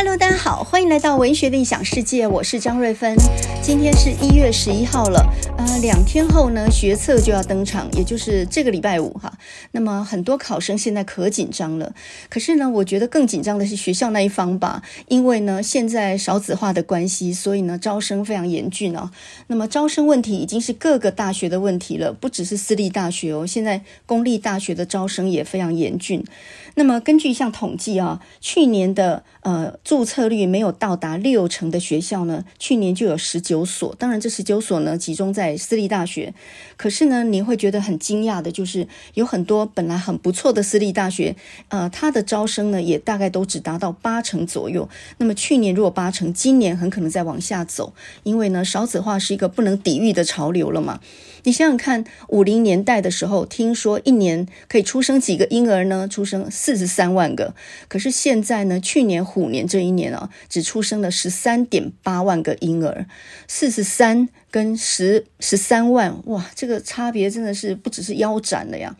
Hello，大家好，欢迎来到文学的异想世界，我是张瑞芬。今天是一月十一号了，呃，两天后呢，学测就要登场，也就是这个礼拜五哈。那么很多考生现在可紧张了，可是呢，我觉得更紧张的是学校那一方吧，因为呢，现在少子化的关系，所以呢，招生非常严峻啊。那么招生问题已经是各个大学的问题了，不只是私立大学哦，现在公立大学的招生也非常严峻。那么根据一项统计啊，去年的呃。注册率没有到达六成的学校呢，去年就有十九所。当然，这十九所呢集中在私立大学。可是呢，你会觉得很惊讶的，就是有很多本来很不错的私立大学，呃，它的招生呢也大概都只达到八成左右。那么去年如果八成，今年很可能再往下走，因为呢，少子化是一个不能抵御的潮流了嘛。你想想看，五零年代的时候，听说一年可以出生几个婴儿呢？出生四十三万个。可是现在呢，去年虎年这一年啊，只出生了十三点八万个婴儿，四十三跟十十三万，哇，这个差别真的是不只是腰斩了呀。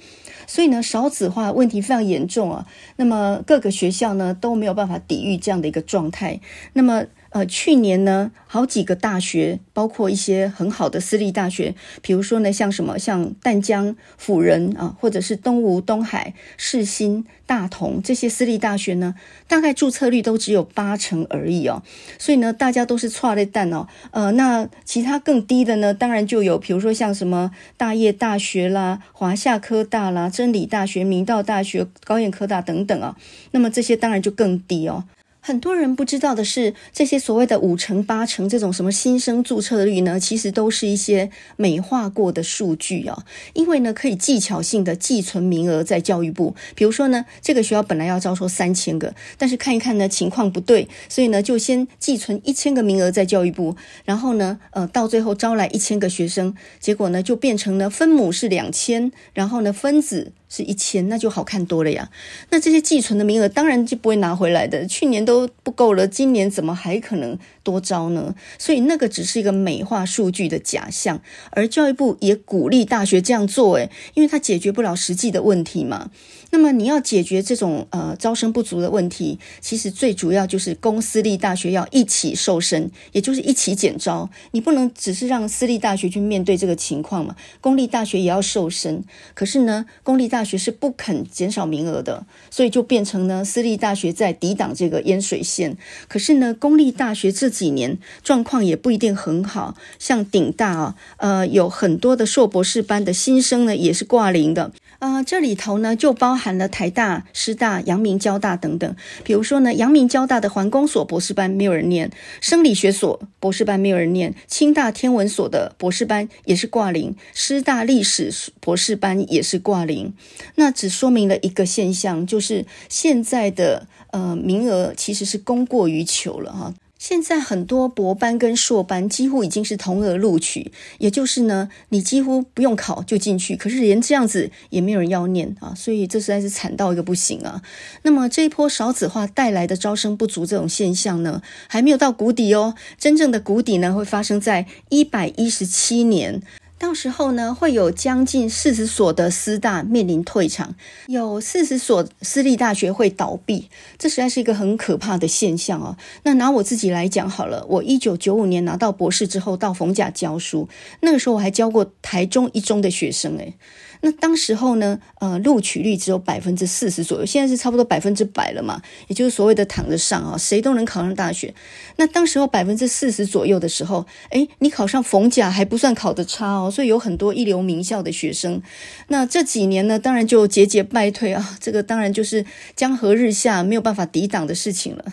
所以呢，少子化问题非常严重啊。那么各个学校呢都没有办法抵御这样的一个状态。那么。呃，去年呢，好几个大学，包括一些很好的私立大学，比如说呢，像什么，像淡江、辅仁啊，或者是东吴、东海、世新、大同这些私立大学呢，大概注册率都只有八成而已哦。所以呢，大家都是剉咧等哦。呃，那其他更低的呢，当然就有，比如说像什么大叶大学啦、华夏科大啦、真理大学、明道大学、高苑科大等等啊。那么这些当然就更低哦。很多人不知道的是，这些所谓的五成八成这种什么新生注册率呢，其实都是一些美化过的数据啊。因为呢，可以技巧性的寄存名额在教育部。比如说呢，这个学校本来要招收三千个，但是看一看呢情况不对，所以呢就先寄存一千个名额在教育部，然后呢，呃，到最后招来一千个学生，结果呢就变成了分母是两千，然后呢分子。是一千，那就好看多了呀。那这些寄存的名额当然就不会拿回来的，去年都不够了，今年怎么还可能多招呢？所以那个只是一个美化数据的假象，而教育部也鼓励大学这样做，诶，因为它解决不了实际的问题嘛。那么你要解决这种呃招生不足的问题，其实最主要就是公私立大学要一起瘦身，也就是一起减招。你不能只是让私立大学去面对这个情况嘛，公立大学也要瘦身。可是呢，公立大学是不肯减少名额的，所以就变成呢私立大学在抵挡这个淹水线。可是呢，公立大学这几年状况也不一定很好，像顶大啊，呃，有很多的硕博士班的新生呢也是挂零的。呃，这里头呢就包含了台大、师大、阳明交大等等。比如说呢，阳明交大的环工所博士班没有人念，生理学所博士班没有人念，清大天文所的博士班也是挂零，师大历史博士班也是挂零。那只说明了一个现象，就是现在的呃名额其实是供过于求了哈。现在很多博班跟硕班几乎已经是同额录取，也就是呢，你几乎不用考就进去，可是连这样子也没有人要念啊，所以这实在是惨到一个不行啊。那么这一波少子化带来的招生不足这种现象呢，还没有到谷底哦，真正的谷底呢会发生在一百一十七年。到时候呢，会有将近四十所的师大面临退场，有四十所私立大学会倒闭，这实在是一个很可怕的现象哦。那拿我自己来讲好了，我一九九五年拿到博士之后到逢甲教书，那个时候我还教过台中一中的学生诶。那当时候呢，呃，录取率只有百分之四十左右，现在是差不多百分之百了嘛，也就是所谓的躺着上啊，谁都能考上大学。那当时候百分之四十左右的时候，诶，你考上逢甲还不算考得差哦，所以有很多一流名校的学生。那这几年呢，当然就节节败退啊，这个当然就是江河日下，没有办法抵挡的事情了。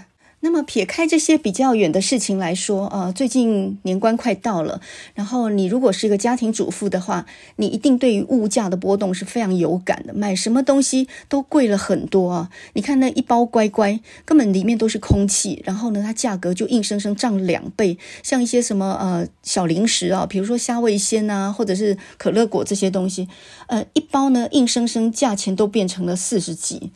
那么撇开这些比较远的事情来说，呃，最近年关快到了，然后你如果是一个家庭主妇的话，你一定对于物价的波动是非常有感的，买什么东西都贵了很多啊！你看那一包乖乖，根本里面都是空气，然后呢，它价格就硬生生涨两倍。像一些什么呃小零食啊，比如说虾味鲜啊，或者是可乐果这些东西，呃，一包呢硬生生价钱都变成了四十几。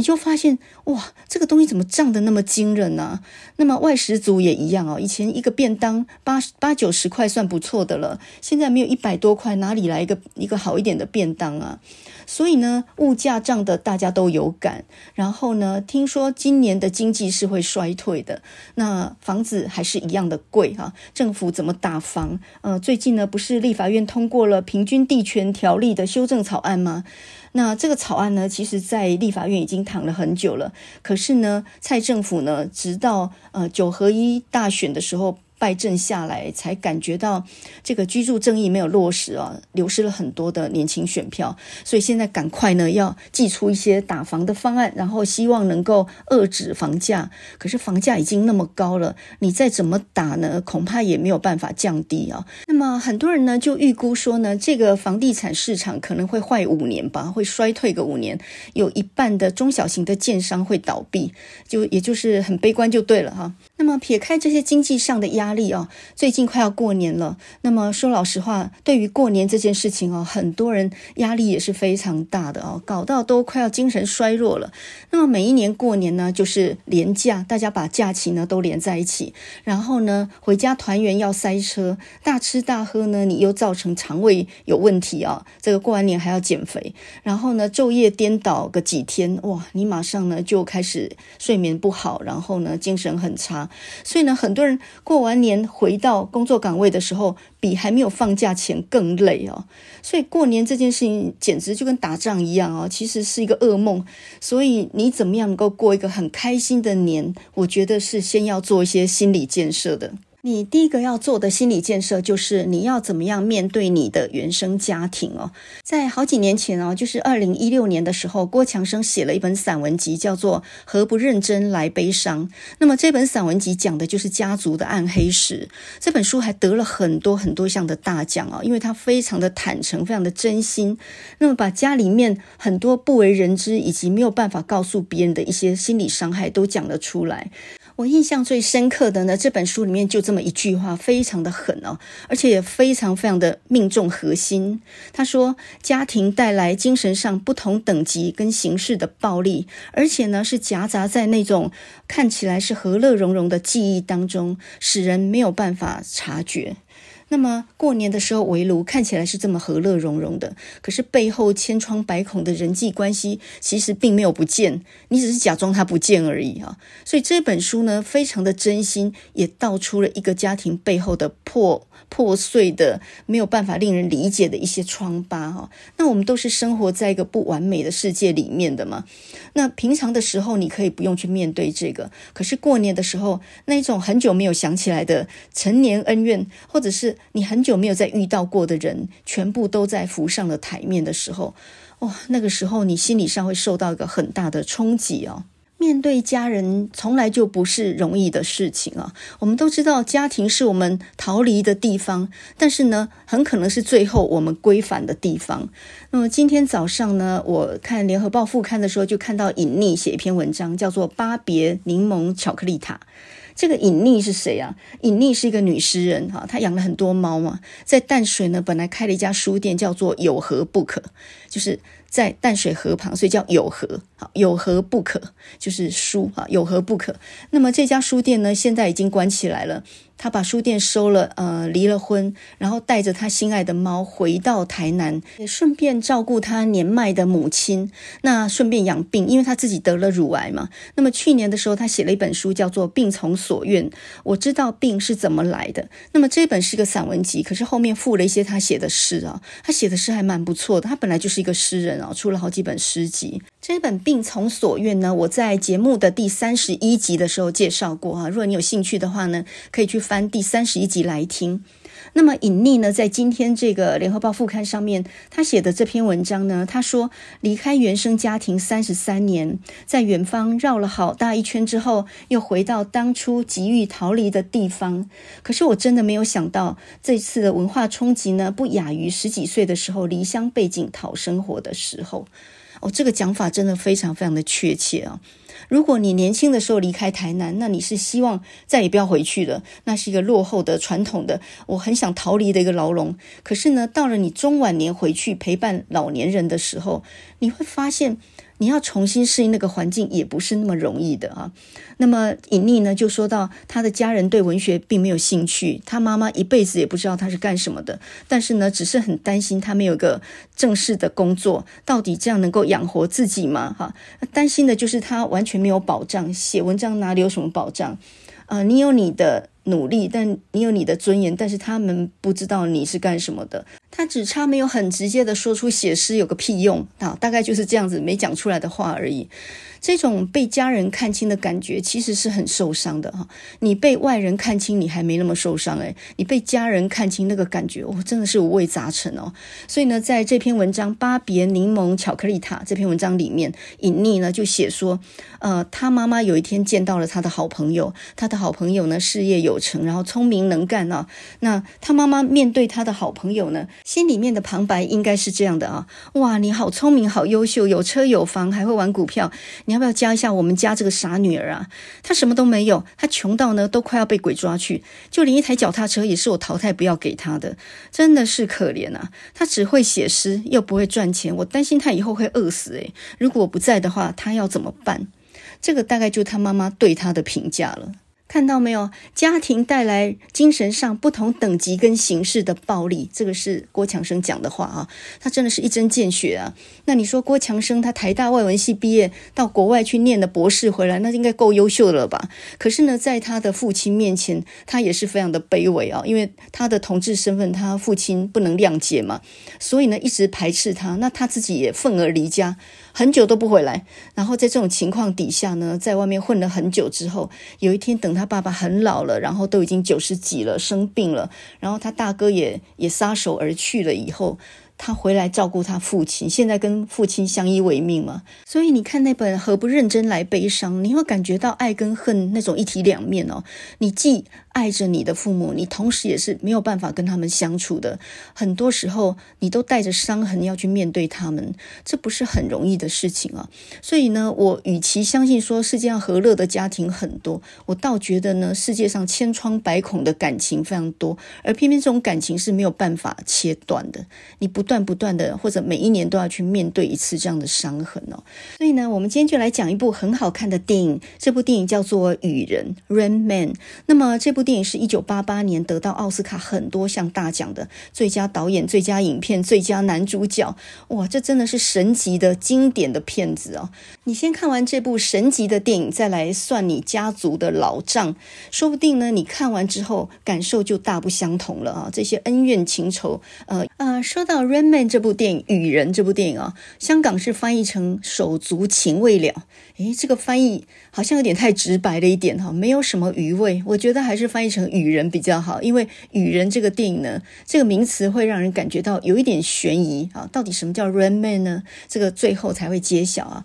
你就发现哇，这个东西怎么涨得那么惊人呢、那么外食族也一样哦，以前一个便当八八九十块算不错的了，现在没有一百多块，哪里来一个一个好一点的便当啊？所以呢，物价涨得大家都有感。然后呢，听说今年的经济是会衰退的，那房子还是一样的贵哈、啊。政府怎么打房？呃，最近呢，不是立法院通过了平均地权条例的修正草案吗？那这个草案呢，其实在立法院已经躺了很久了。可是呢，蔡政府呢，直到呃九合一大选的时候。败阵下来，才感觉到这个居住正义没有落实啊，流失了很多的年轻选票。所以现在赶快呢，要祭出一些打房的方案，然后希望能够遏制房价。可是房价已经那么高了，你再怎么打呢，恐怕也没有办法降低啊。那么很多人呢就预估说呢，这个房地产市场可能会坏五年吧，会衰退个五年，有一半的中小型的建商会倒闭，就也就是很悲观就对了哈。那么撇开这些经济上的压压力哦，最近快要过年了。那么说老实话，对于过年这件事情哦，很多人压力也是非常大的哦，搞到都快要精神衰弱了。那么每一年过年呢，就是连假，大家把假期呢都连在一起，然后呢回家团圆要塞车，大吃大喝呢，你又造成肠胃有问题啊。这个过完年还要减肥，然后呢昼夜颠倒个几天，哇，你马上呢就开始睡眠不好，然后呢精神很差。所以呢，很多人过完年回到工作岗位的时候，比还没有放假前更累哦。所以过年这件事情简直就跟打仗一样哦，其实是一个噩梦。所以你怎么样能够过一个很开心的年？我觉得是先要做一些心理建设的。你第一个要做的心理建设就是你要怎么样面对你的原生家庭哦。在好几年前哦，就是二零一六年的时候，郭强生写了一本散文集，叫做《何不认真来悲伤》。那么这本散文集讲的就是家族的暗黑史。这本书还得了很多很多项的大奖哦，因为它非常的坦诚，非常的真心。那么把家里面很多不为人知以及没有办法告诉别人的一些心理伤害都讲了出来。我印象最深刻的呢，这本书里面就这么一句话，非常的狠哦，而且也非常非常的命中核心。他说，家庭带来精神上不同等级跟形式的暴力，而且呢是夹杂在那种看起来是和乐融融的记忆当中，使人没有办法察觉。那么过年的时候围炉看起来是这么和乐融融的，可是背后千疮百孔的人际关系其实并没有不见，你只是假装它不见而已啊。所以这本书呢，非常的真心，也道出了一个家庭背后的破破碎的、没有办法令人理解的一些疮疤哈。那我们都是生活在一个不完美的世界里面的嘛。那平常的时候你可以不用去面对这个，可是过年的时候，那一种很久没有想起来的陈年恩怨，或者是你很久没有再遇到过的人，全部都在浮上了台面的时候，哇，那个时候你心理上会受到一个很大的冲击哦。面对家人从来就不是容易的事情啊。我们都知道家庭是我们逃离的地方，但是呢，很可能是最后我们归返的地方。那么今天早上呢，我看联合报副刊的时候，就看到隐匿写一篇文章，叫做《巴别柠檬巧克力塔》。这个隐匿是谁啊？隐匿是一个女诗人哈，她养了很多猫嘛，在淡水呢，本来开了一家书店，叫做有何不可就是在淡水河旁，所以叫有何。好，有何不可就是书哈，有何不可。那么这家书店呢，现在已经关起来了。他把书店收了，呃，离了婚，然后带着他心爱的猫回到台南，也顺便照顾他年迈的母亲。那顺便养病，因为他自己得了乳癌嘛。那么去年的时候，他写了一本书，叫做《病从所愿》，我知道病是怎么来的。那么这本是个散文集，可是后面附了一些他写的诗啊。他写的诗还蛮不错的，他本来就是一个诗人啊，出了好几本诗集。这本《病从所愿》呢，我在节目的第三十一集的时候介绍过哈。如果你有兴趣的话呢，可以去翻第三十一集来听。那么隐匿呢，在今天这个联合报副刊上面，他写的这篇文章呢，他说离开原生家庭三十三年，在远方绕了好大一圈之后，又回到当初急于逃离的地方。可是我真的没有想到，这次的文化冲击呢，不亚于十几岁的时候离乡背井讨生活的时候。哦，这个讲法真的非常非常的确切啊！如果你年轻的时候离开台南，那你是希望再也不要回去了，那是一个落后的传统的，我很想逃离的一个牢笼。可是呢，到了你中晚年回去陪伴老年人的时候，你会发现你要重新适应那个环境也不是那么容易的啊。那么尹妮呢就说到，他的家人对文学并没有兴趣，他妈妈一辈子也不知道他是干什么的，但是呢，只是很担心他没有个正式的工作，到底这样能够养活自己吗？哈，担心的就是他完全没有保障，写文章哪里有什么保障？啊、你有你的。努力，但你有你的尊严，但是他们不知道你是干什么的。他只差没有很直接的说出写诗有个屁用啊，大概就是这样子没讲出来的话而已。这种被家人看清的感觉，其实是很受伤的哈。你被外人看清，你还没那么受伤诶，你被家人看清那个感觉，哦，真的是五味杂陈哦。所以呢，在这篇文章《巴别柠檬巧克力塔》这篇文章里面，尹妮呢就写说，呃，他妈妈有一天见到了他的好朋友，他的好朋友呢事业有成，然后聪明能干啊。那他妈妈面对他的好朋友呢，心里面的旁白应该是这样的啊：哇，你好聪明，好优秀，有车有房，还会玩股票。你要不要教一下我们家这个傻女儿啊？她什么都没有，她穷到呢都快要被鬼抓去，就连一台脚踏车也是我淘汰不要给她的，真的是可怜啊！她只会写诗，又不会赚钱，我担心她以后会饿死诶。如果我不在的话，她要怎么办？这个大概就她妈妈对她的评价了。看到没有？家庭带来精神上不同等级跟形式的暴力，这个是郭强生讲的话啊，他真的是一针见血啊。那你说郭强生他台大外文系毕业，到国外去念的博士回来，那应该够优秀的了吧？可是呢，在他的父亲面前，他也是非常的卑微啊，因为他的同志身份，他父亲不能谅解嘛，所以呢，一直排斥他。那他自己也愤而离家。很久都不回来，然后在这种情况底下呢，在外面混了很久之后，有一天等他爸爸很老了，然后都已经九十几了，生病了，然后他大哥也也撒手而去了以后。他回来照顾他父亲，现在跟父亲相依为命嘛。所以你看那本《何不认真来悲伤》，你会感觉到爱跟恨那种一体两面哦。你既爱着你的父母，你同时也是没有办法跟他们相处的。很多时候，你都带着伤痕要去面对他们，这不是很容易的事情啊。所以呢，我与其相信说世界上和乐的家庭很多，我倒觉得呢，世界上千疮百孔的感情非常多，而偏偏这种感情是没有办法切断的。你不。断不断的，或者每一年都要去面对一次这样的伤痕哦。所以呢，我们今天就来讲一部很好看的电影。这部电影叫做《雨人》（Rain Man）。那么这部部电影是一九八八年得到奥斯卡很多项大奖的最佳导演、最佳影片、最佳男主角。哇，这真的是神级的经典的片子哦！你先看完这部神级的电影，再来算你家族的老账，说不定呢，你看完之后感受就大不相同了啊！这些恩怨情仇，呃呃，说到 raiman》这部电影，《雨人》这部电影啊，香港是翻译成“手足情未了”。诶，这个翻译好像有点太直白了一点哈，没有什么余味。我觉得还是翻译成“雨人”比较好，因为“雨人”这个电影呢，这个名词会让人感觉到有一点悬疑啊。到底什么叫 Rain Man 呢？这个最后才会揭晓啊。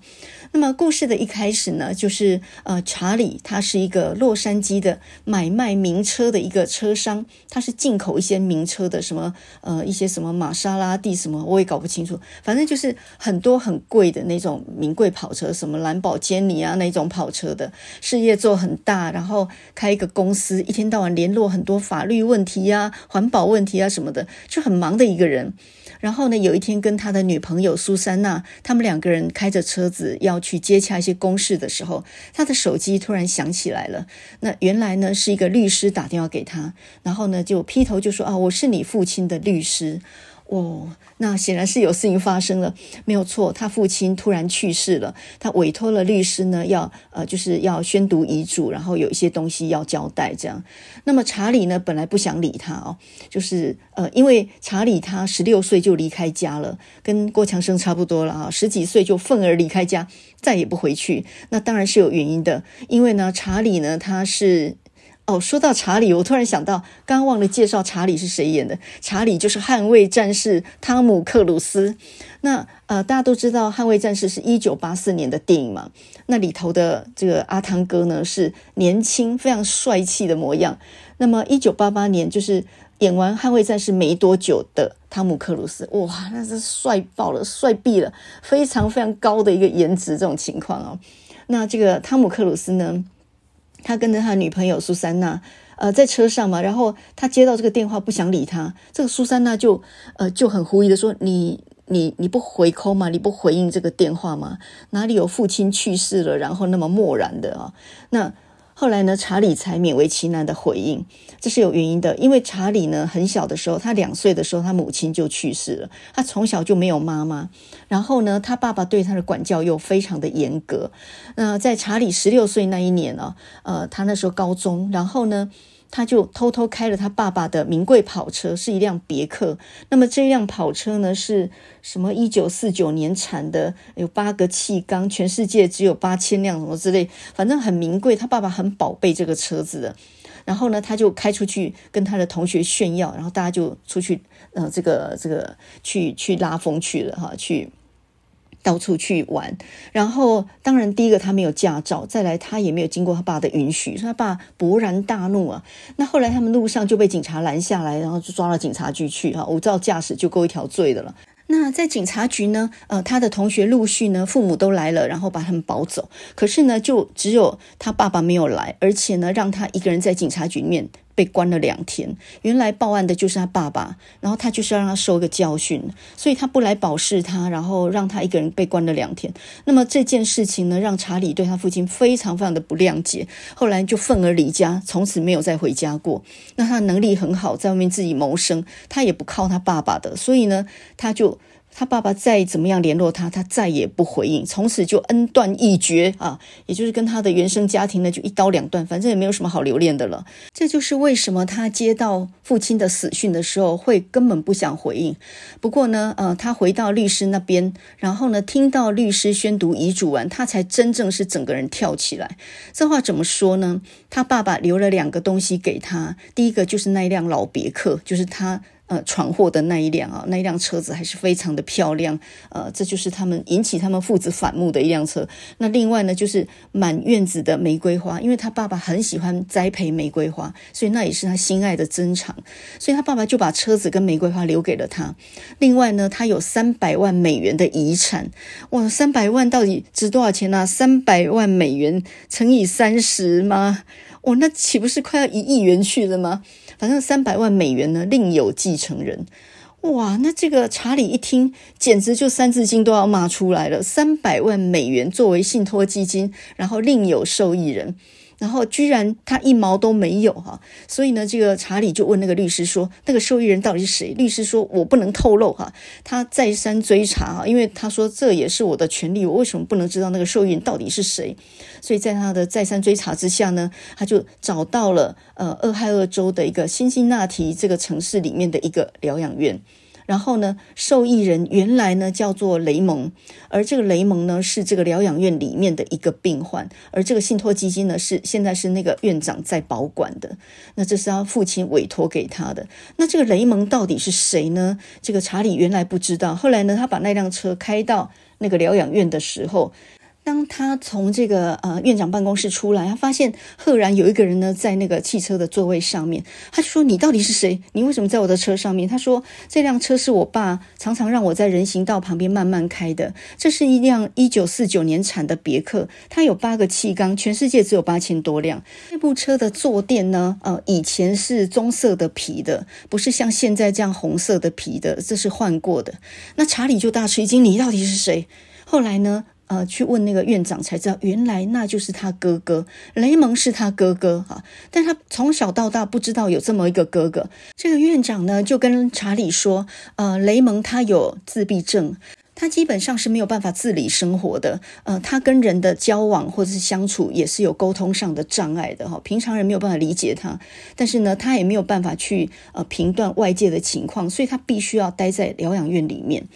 那么故事的一开始呢，就是呃，查理他是一个洛杉矶的买卖名车的一个车商，他是进口一些名车的，什么呃一些什么玛莎拉蒂什么，我也搞不清楚，反正就是很多很贵的那种名贵跑车，什么兰博基尼啊那种跑车的，事业做很大，然后开一个公司，一天到晚联络很多法律问题啊、环保问题啊什么的，就很忙的一个人。然后呢，有一天跟他的女朋友苏珊娜，他们两个人开着车子要去接洽一些公事的时候，他的手机突然响起来了。那原来呢是一个律师打电话给他，然后呢就劈头就说啊，我是你父亲的律师。哦，那显然是有事情发生了，没有错。他父亲突然去世了，他委托了律师呢，要呃，就是要宣读遗嘱，然后有一些东西要交代这样。那么查理呢，本来不想理他哦，就是呃，因为查理他十六岁就离开家了，跟郭强生差不多了啊，十几岁就愤而离开家，再也不回去。那当然是有原因的，因为呢，查理呢，他是。哦，说到查理，我突然想到，刚刚忘了介绍查理是谁演的。查理就是《捍卫战士》汤姆克鲁斯。那呃，大家都知道《捍卫战士》是一九八四年的电影嘛？那里头的这个阿汤哥呢，是年轻、非常帅气的模样。那么一九八八年，就是演完《捍卫战士》没多久的汤姆克鲁斯，哇，那是帅爆了，帅毙了，非常非常高的一个颜值，这种情况哦。那这个汤姆克鲁斯呢？他跟着他女朋友苏珊娜，呃，在车上嘛，然后他接到这个电话，不想理他。这个苏珊娜就，呃，就很狐疑的说：“你你你不回扣吗？你不回应这个电话吗？哪里有父亲去世了，然后那么漠然的啊？那。后来呢，查理才勉为其难的回应，这是有原因的。因为查理呢，很小的时候，他两岁的时候，他母亲就去世了，他从小就没有妈妈。然后呢，他爸爸对他的管教又非常的严格。那在查理十六岁那一年呢，呃，他那时候高中，然后呢，他就偷偷开了他爸爸的名贵跑车，是一辆别克。那么这辆跑车呢，是什么？一九四九年产的，有八个气缸，全世界只有八千辆，什么之类，反正很名贵。他爸爸很宝贝这个车子的。然后呢，他就开出去跟他的同学炫耀，然后大家就出去，呃，这个这个去去拉风去了哈，去。到处去玩，然后当然第一个他没有驾照，再来他也没有经过他爸的允许，所以他爸勃然大怒啊。那后来他们路上就被警察拦下来，然后就抓到警察局去哈，无照驾驶就够一条罪的了。那在警察局呢，呃，他的同学陆续呢，父母都来了，然后把他们保走。可是呢，就只有他爸爸没有来，而且呢，让他一个人在警察局里面。被关了两天，原来报案的就是他爸爸，然后他就是让他受一个教训，所以他不来保释他，然后让他一个人被关了两天。那么这件事情呢，让查理对他父亲非常非常的不谅解，后来就愤而离家，从此没有再回家过。那他能力很好，在外面自己谋生，他也不靠他爸爸的，所以呢，他就。他爸爸再怎么样联络他，他再也不回应，从此就恩断义绝啊！也就是跟他的原生家庭呢，就一刀两断，反正也没有什么好留恋的了。这就是为什么他接到父亲的死讯的时候，会根本不想回应。不过呢，呃，他回到律师那边，然后呢，听到律师宣读遗嘱完，他才真正是整个人跳起来。这话怎么说呢？他爸爸留了两个东西给他，第一个就是那一辆老别克，就是他。呃，闯祸的那一辆啊，那一辆车子还是非常的漂亮，呃，这就是他们引起他们父子反目的一辆车。那另外呢，就是满院子的玫瑰花，因为他爸爸很喜欢栽培玫瑰花，所以那也是他心爱的珍藏。所以他爸爸就把车子跟玫瑰花留给了他。另外呢，他有三百万美元的遗产，哇，三百万到底值多少钱呢？三百万美元乘以三十吗？哦，那岂不是快要一亿元去了吗？反正三百万美元呢，另有继承人。哇，那这个查理一听，简直就三字经都要骂出来了。三百万美元作为信托基金，然后另有受益人。然后居然他一毛都没有哈，所以呢，这个查理就问那个律师说：“那个受益人到底是谁？”律师说：“我不能透露哈。”他再三追查哈，因为他说这也是我的权利，我为什么不能知道那个受益人到底是谁？所以在他的再三追查之下呢，他就找到了呃，俄亥俄州的一个辛辛那提这个城市里面的一个疗养院。然后呢，受益人原来呢叫做雷蒙，而这个雷蒙呢是这个疗养院里面的一个病患，而这个信托基金呢是现在是那个院长在保管的。那这是他父亲委托给他的。那这个雷蒙到底是谁呢？这个查理原来不知道。后来呢，他把那辆车开到那个疗养院的时候。当他从这个呃院长办公室出来，他发现赫然有一个人呢在那个汽车的座位上面。他就说：“你到底是谁？你为什么在我的车上面？”他说：“这辆车是我爸常常让我在人行道旁边慢慢开的。这是一辆一九四九年产的别克，它有八个气缸，全世界只有八千多辆。这部车的坐垫呢，呃，以前是棕色的皮的，不是像现在这样红色的皮的，这是换过的。”那查理就大吃一惊：“你到底是谁？”后来呢？呃，去问那个院长才知道，原来那就是他哥哥，雷蒙是他哥哥哈，但他从小到大不知道有这么一个哥哥。这个院长呢，就跟查理说，呃，雷蒙他有自闭症。他基本上是没有办法自理生活的，呃，他跟人的交往或者是相处也是有沟通上的障碍的哈，平常人没有办法理解他，但是呢，他也没有办法去呃评断外界的情况，所以他必须要待在疗养院里面。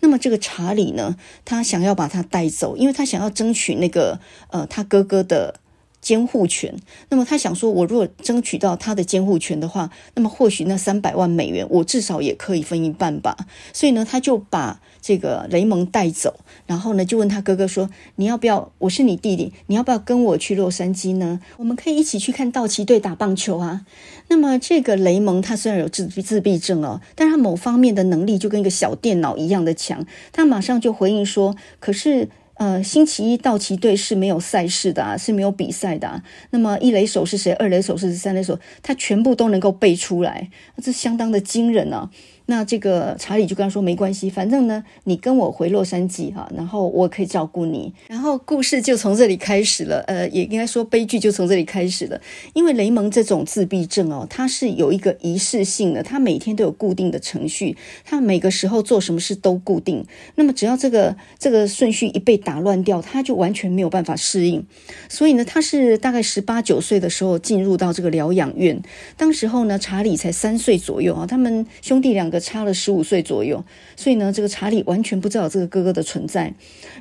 那么这个查理呢，他想要把他带走，因为他想要争取那个呃他哥哥的。监护权。那么他想说，我如果争取到他的监护权的话，那么或许那三百万美元，我至少也可以分一半吧。所以呢，他就把这个雷蒙带走，然后呢，就问他哥哥说：“你要不要？我是你弟弟，你要不要跟我去洛杉矶呢？我们可以一起去看道奇队打棒球啊。”那么这个雷蒙他虽然有自自闭症哦，但他某方面的能力就跟一个小电脑一样的强。他马上就回应说：“可是。”呃，星期一道奇队是没有赛事的，是没有比赛的。那么一垒手是谁？二垒手是谁？三垒手，他全部都能够背出来，这相当的惊人啊。那这个查理就跟他说没关系，反正呢，你跟我回洛杉矶哈，然后我可以照顾你。然后故事就从这里开始了，呃，也应该说悲剧就从这里开始了。因为雷蒙这种自闭症哦，他是有一个仪式性的，他每天都有固定的程序，他每个时候做什么事都固定。那么只要这个这个顺序一被打乱掉，他就完全没有办法适应。所以呢，他是大概十八九岁的时候进入到这个疗养院，当时候呢，查理才三岁左右啊，他们兄弟两个差了十五岁左右，所以呢，这个查理完全不知道这个哥哥的存在。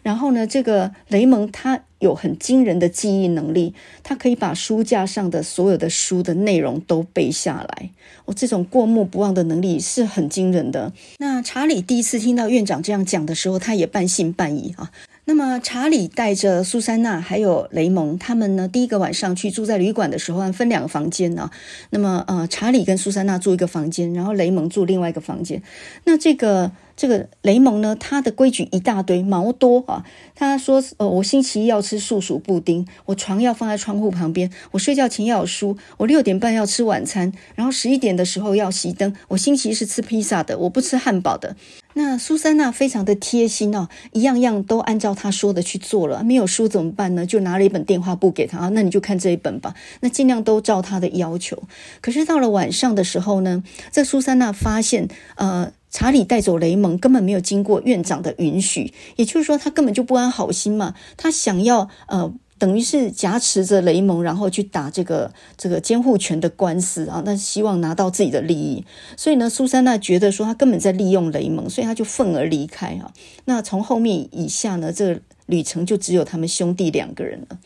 然后呢，这个雷蒙他有很惊人的记忆能力，他可以把书架上的所有的书的内容都背下来。哦，这种过目不忘的能力是很惊人的。那查理第一次听到院长这样讲的时候，他也半信半疑啊。那么查理带着苏珊娜还有雷蒙，他们呢，第一个晚上去住在旅馆的时候，分两个房间呢。那么呃，查理跟苏珊娜住一个房间，然后雷蒙住另外一个房间。那这个。这个雷蒙呢，他的规矩一大堆，毛多啊。他说：“呃，我星期一要吃树薯布丁，我床要放在窗户旁边，我睡觉前要有书，我六点半要吃晚餐，然后十一点的时候要熄灯。我星期一是吃披萨的，我不吃汉堡的。”那苏珊娜非常的贴心哦，一样样都按照他说的去做了。没有书怎么办呢？就拿了一本电话簿给他，那你就看这一本吧。那尽量都照他的要求。可是到了晚上的时候呢，这苏珊娜发现，呃。查理带走雷蒙根本没有经过院长的允许，也就是说，他根本就不安好心嘛。他想要呃，等于是挟持着雷蒙，然后去打这个这个监护权的官司啊，那希望拿到自己的利益。所以呢，苏珊娜觉得说他根本在利用雷蒙，所以他就愤而离开啊。那从后面以下呢，这个旅程就只有他们兄弟两个人了。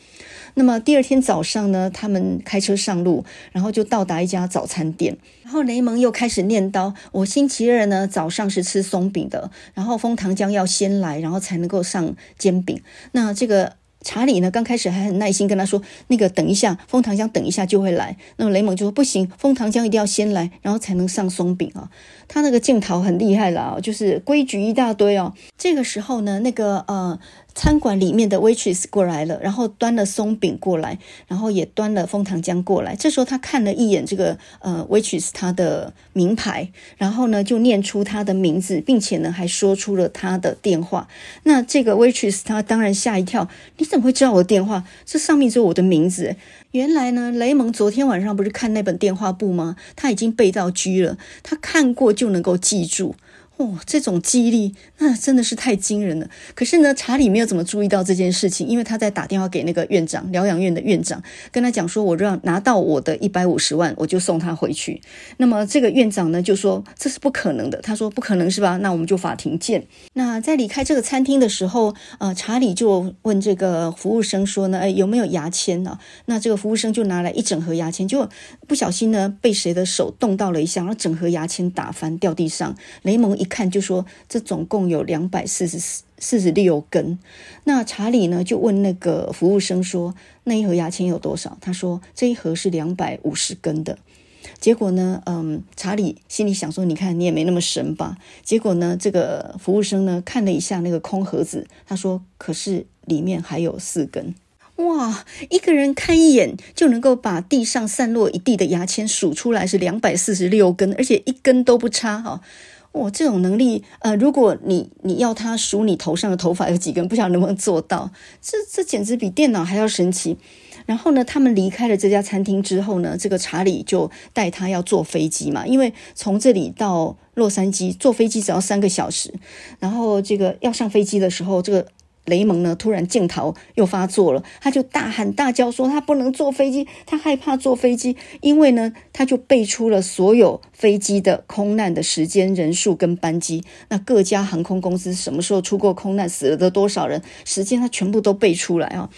那么第二天早上呢，他们开车上路，然后就到达一家早餐店。然后雷蒙又开始念叨：“我星期二呢早上是吃松饼的，然后枫糖浆要先来，然后才能够上煎饼。”那这个。查理呢，刚开始还很耐心跟他说：“那个等一下，枫糖浆等一下就会来。”那么雷蒙就说：“不行，枫糖浆一定要先来，然后才能上松饼啊。”他那个镜头很厉害了，就是规矩一大堆哦。这个时候呢，那个呃。餐馆里面的 waitress 过来了，然后端了松饼过来，然后也端了枫糖浆过来。这时候他看了一眼这个呃 waitress 他的名牌，然后呢就念出他的名字，并且呢还说出了他的电话。那这个 waitress 他当然吓一跳，你怎么会知道我的电话？这上面只有我的名字。原来呢，雷蒙昨天晚上不是看那本电话簿吗？他已经背到 G 了，他看过就能够记住。哦，这种记忆力那真的是太惊人了。可是呢，查理没有怎么注意到这件事情，因为他在打电话给那个院长，疗养院的院长，跟他讲说：“我让拿到我的一百五十万，我就送他回去。”那么这个院长呢就说：“这是不可能的。”他说：“不可能是吧？那我们就法庭见。”那在离开这个餐厅的时候，呃，查理就问这个服务生说：“呢，哎，有没有牙签呢？”那这个服务生就拿来一整盒牙签，就不小心呢被谁的手动到了一下，然后整盒牙签打翻掉地上。雷蒙一看就说，这总共有两百四十四十六根。那查理呢就问那个服务生说，那一盒牙签有多少？他说这一盒是两百五十根的。结果呢，嗯，查理心里想说，你看你也没那么神吧？结果呢，这个服务生呢看了一下那个空盒子，他说，可是里面还有四根。哇，一个人看一眼就能够把地上散落一地的牙签数出来是两百四十六根，而且一根都不差哈。哇，这种能力，呃，如果你你要他数你头上的头发有几根，不晓得能不能做到？这这简直比电脑还要神奇。然后呢，他们离开了这家餐厅之后呢，这个查理就带他要坐飞机嘛，因为从这里到洛杉矶坐飞机只要三个小时。然后这个要上飞机的时候，这个。雷蒙呢，突然镜头又发作了，他就大喊大叫说他不能坐飞机，他害怕坐飞机，因为呢，他就背出了所有飞机的空难的时间、人数跟班机，那各家航空公司什么时候出过空难，死了的多少人，时间他全部都背出来啊。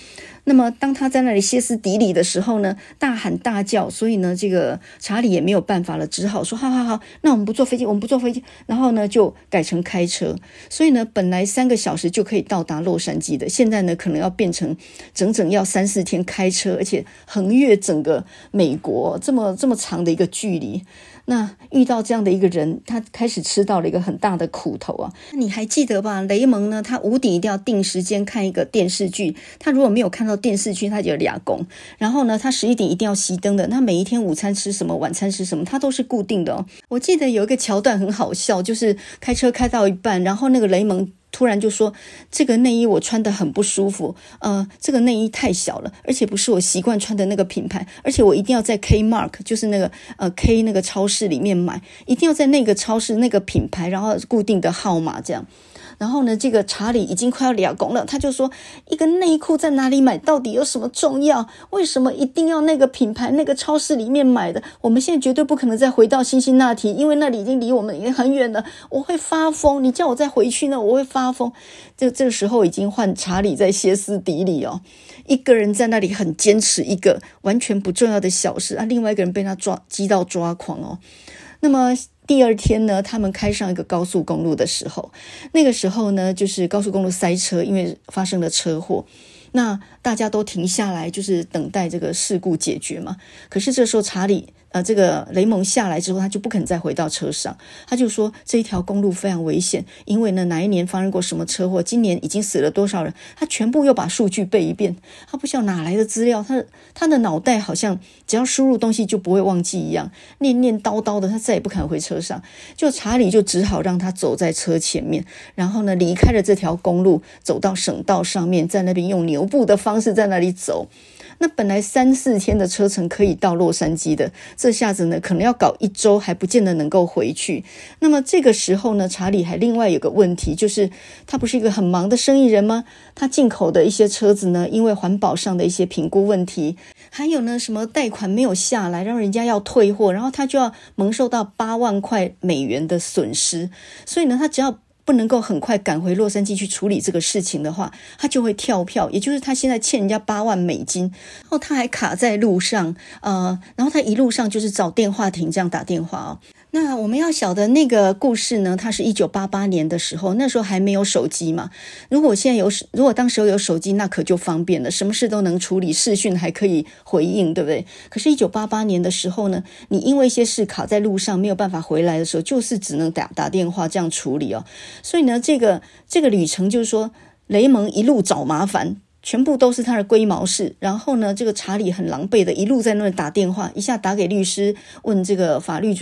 那么，当他在那里歇斯底里的时候呢，大喊大叫，所以呢，这个查理也没有办法了，只好说：“好好好，那我们不坐飞机，我们不坐飞机。”然后呢，就改成开车。所以呢，本来三个小时就可以到达洛杉矶的，现在呢，可能要变成整整要三四天开车，而且横越整个美国这么这么长的一个距离。那遇到这样的一个人，他开始吃到了一个很大的苦头啊！你还记得吧？雷蒙呢，他五点一定要定时间看一个电视剧，他如果没有看到电视剧，他就俩工。然后呢，他十一点一定要熄灯的。他每一天午餐吃什么，晚餐吃什么，他都是固定的。我记得有一个桥段很好笑，就是开车开到一半，然后那个雷蒙。突然就说：“这个内衣我穿得很不舒服，呃，这个内衣太小了，而且不是我习惯穿的那个品牌，而且我一定要在 K Mark，就是那个呃 K 那个超市里面买，一定要在那个超市那个品牌，然后固定的号码这样。”然后呢，这个查理已经快要俩拱了，他就说：“一个内裤在哪里买？到底有什么重要？为什么一定要那个品牌、那个超市里面买的？我们现在绝对不可能再回到辛辛那提，因为那里已经离我们已经很远了。我会发疯！你叫我再回去呢，我会发疯。”这这个时候已经换查理在歇斯底里哦，一个人在那里很坚持一个完全不重要的小事啊，另外一个人被他抓激到抓狂哦。那么。第二天呢，他们开上一个高速公路的时候，那个时候呢，就是高速公路塞车，因为发生了车祸。那大家都停下来，就是等待这个事故解决嘛。可是这时候查理。呃，这个雷蒙下来之后，他就不肯再回到车上。他就说这一条公路非常危险，因为呢，哪一年发生过什么车祸，今年已经死了多少人，他全部又把数据背一遍。他不知道哪来的资料，他他的脑袋好像只要输入东西就不会忘记一样，念念叨叨的，他再也不肯回车上。就查理就只好让他走在车前面，然后呢，离开了这条公路，走到省道上面，在那边用牛步的方式在那里走。那本来三四天的车程可以到洛杉矶的，这下子呢，可能要搞一周还不见得能够回去。那么这个时候呢，查理还另外有个问题，就是他不是一个很忙的生意人吗？他进口的一些车子呢，因为环保上的一些评估问题，还有呢，什么贷款没有下来，让人家要退货，然后他就要蒙受到八万块美元的损失。所以呢，他只要不能够很快赶回洛杉矶去处理这个事情的话，他就会跳票，也就是他现在欠人家八万美金，然后他还卡在路上，呃，然后他一路上就是找电话亭这样打电话哦。那我们要晓得那个故事呢，它是一九八八年的时候，那时候还没有手机嘛。如果现在有，如果当时候有手机，那可就方便了，什么事都能处理，视讯还可以回应，对不对？可是，一九八八年的时候呢，你因为一些事卡在路上，没有办法回来的时候，就是只能打打电话这样处理哦。所以呢，这个这个旅程就是说，雷蒙一路找麻烦，全部都是他的龟毛事。然后呢，这个查理很狼狈的，一路在那里打电话，一下打给律师问这个法律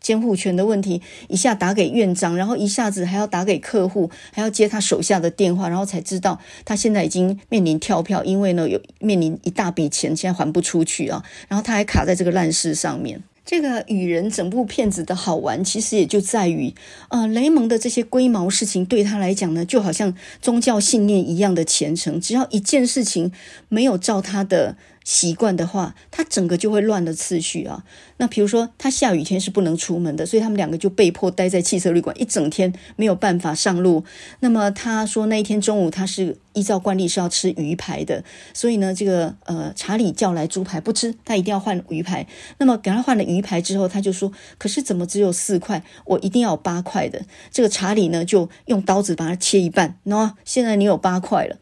监护权的问题，一下打给院长，然后一下子还要打给客户，还要接他手下的电话，然后才知道他现在已经面临跳票，因为呢有面临一大笔钱，现在还不出去啊，然后他还卡在这个烂事上面。这个与人整部片子的好玩，其实也就在于，呃，雷蒙的这些龟毛事情对他来讲呢，就好像宗教信念一样的虔诚，只要一件事情没有照他的。习惯的话，他整个就会乱了次序啊。那比如说，他下雨天是不能出门的，所以他们两个就被迫待在汽车旅馆一整天，没有办法上路。那么他说那一天中午他是依照惯例是要吃鱼排的，所以呢，这个呃查理叫来猪排不吃，他一定要换鱼排。那么给他换了鱼排之后，他就说：“可是怎么只有四块？我一定要有八块的。”这个查理呢就用刀子把它切一半，喏，现在你有八块了。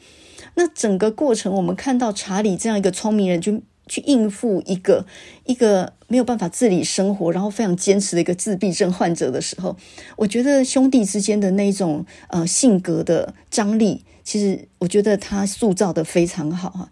那整个过程，我们看到查理这样一个聪明人，就去应付一个一个没有办法自理生活，然后非常坚持的一个自闭症患者的时候，我觉得兄弟之间的那种呃性格的张力，其实我觉得他塑造得非常好哈。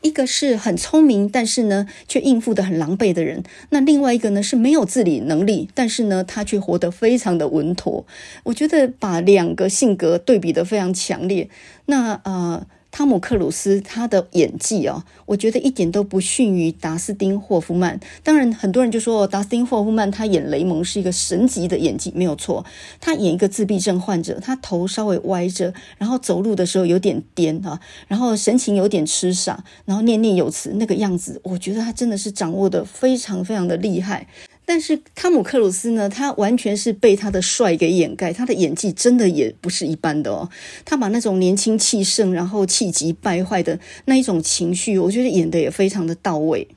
一个是很聪明，但是呢却应付得很狼狈的人；那另外一个呢是没有自理能力，但是呢他却活得非常的稳妥。我觉得把两个性格对比得非常强烈。那呃。汤姆克鲁斯他的演技哦，我觉得一点都不逊于达斯汀霍夫曼。当然，很多人就说达斯汀霍夫曼他演雷蒙是一个神级的演技，没有错。他演一个自闭症患者，他头稍微歪着，然后走路的时候有点颠啊，然后神情有点痴傻，然后念念有词那个样子，我觉得他真的是掌握的非常非常的厉害。但是汤姆克鲁斯呢，他完全是被他的帅给掩盖，他的演技真的也不是一般的哦。他把那种年轻气盛，然后气急败坏的那一种情绪，我觉得演的也非常的到位。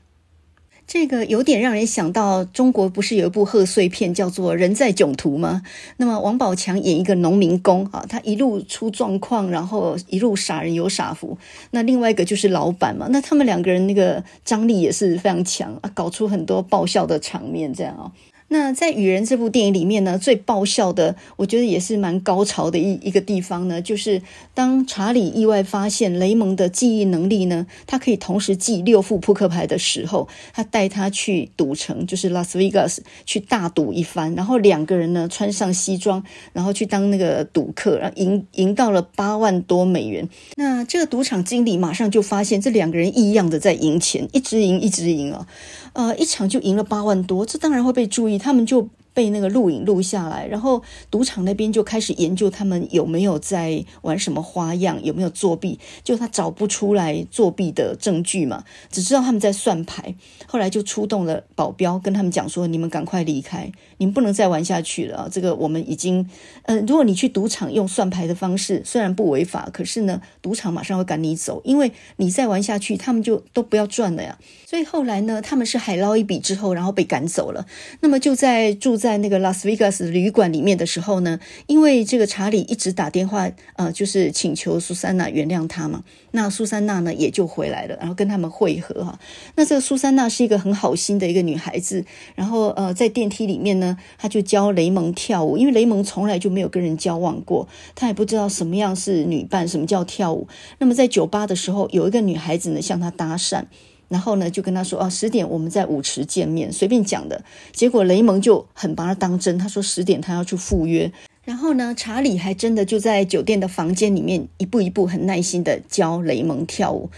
这个有点让人想到，中国不是有一部贺岁片叫做《人在囧途》吗？那么王宝强演一个农民工啊，他一路出状况，然后一路傻人有傻福。那另外一个就是老板嘛，那他们两个人那个张力也是非常强啊，搞出很多爆笑的场面，这样啊。那在《雨人》这部电影里面呢，最爆笑的，我觉得也是蛮高潮的一一个地方呢，就是当查理意外发现雷蒙的记忆能力呢，他可以同时记六副扑克牌的时候，他带他去赌城，就是拉斯维加斯去大赌一番，然后两个人呢穿上西装，然后去当那个赌客，然后赢赢到了八万多美元。那这个赌场经理马上就发现这两个人异样的在赢钱，一直赢一直赢啊，呃，一场就赢了八万多，这当然会被注意。他们就被那个录影录下来，然后赌场那边就开始研究他们有没有在玩什么花样，有没有作弊。就他找不出来作弊的证据嘛，只知道他们在算牌。后来就出动了保镖，跟他们讲说：“你们赶快离开，你们不能再玩下去了。这个我们已经……嗯、如果你去赌场用算牌的方式，虽然不违法，可是呢，赌场马上会赶你走，因为你再玩下去，他们就都不要赚了呀。所以后来呢，他们是海捞一笔之后，然后被赶走了。那么就在住。在那个拉斯维加斯旅馆里面的时候呢，因为这个查理一直打电话，呃，就是请求苏珊娜原谅他嘛。那苏珊娜呢也就回来了，然后跟他们会合哈。那这个苏珊娜是一个很好心的一个女孩子，然后呃，在电梯里面呢，她就教雷蒙跳舞，因为雷蒙从来就没有跟人交往过，他也不知道什么样是女伴，什么叫跳舞。那么在酒吧的时候，有一个女孩子呢向他搭讪。然后呢，就跟他说啊，十点我们在舞池见面，随便讲的。结果雷蒙就很把他当真，他说十点他要去赴约。然后呢，查理还真的就在酒店的房间里面一步一步很耐心的教雷蒙跳舞。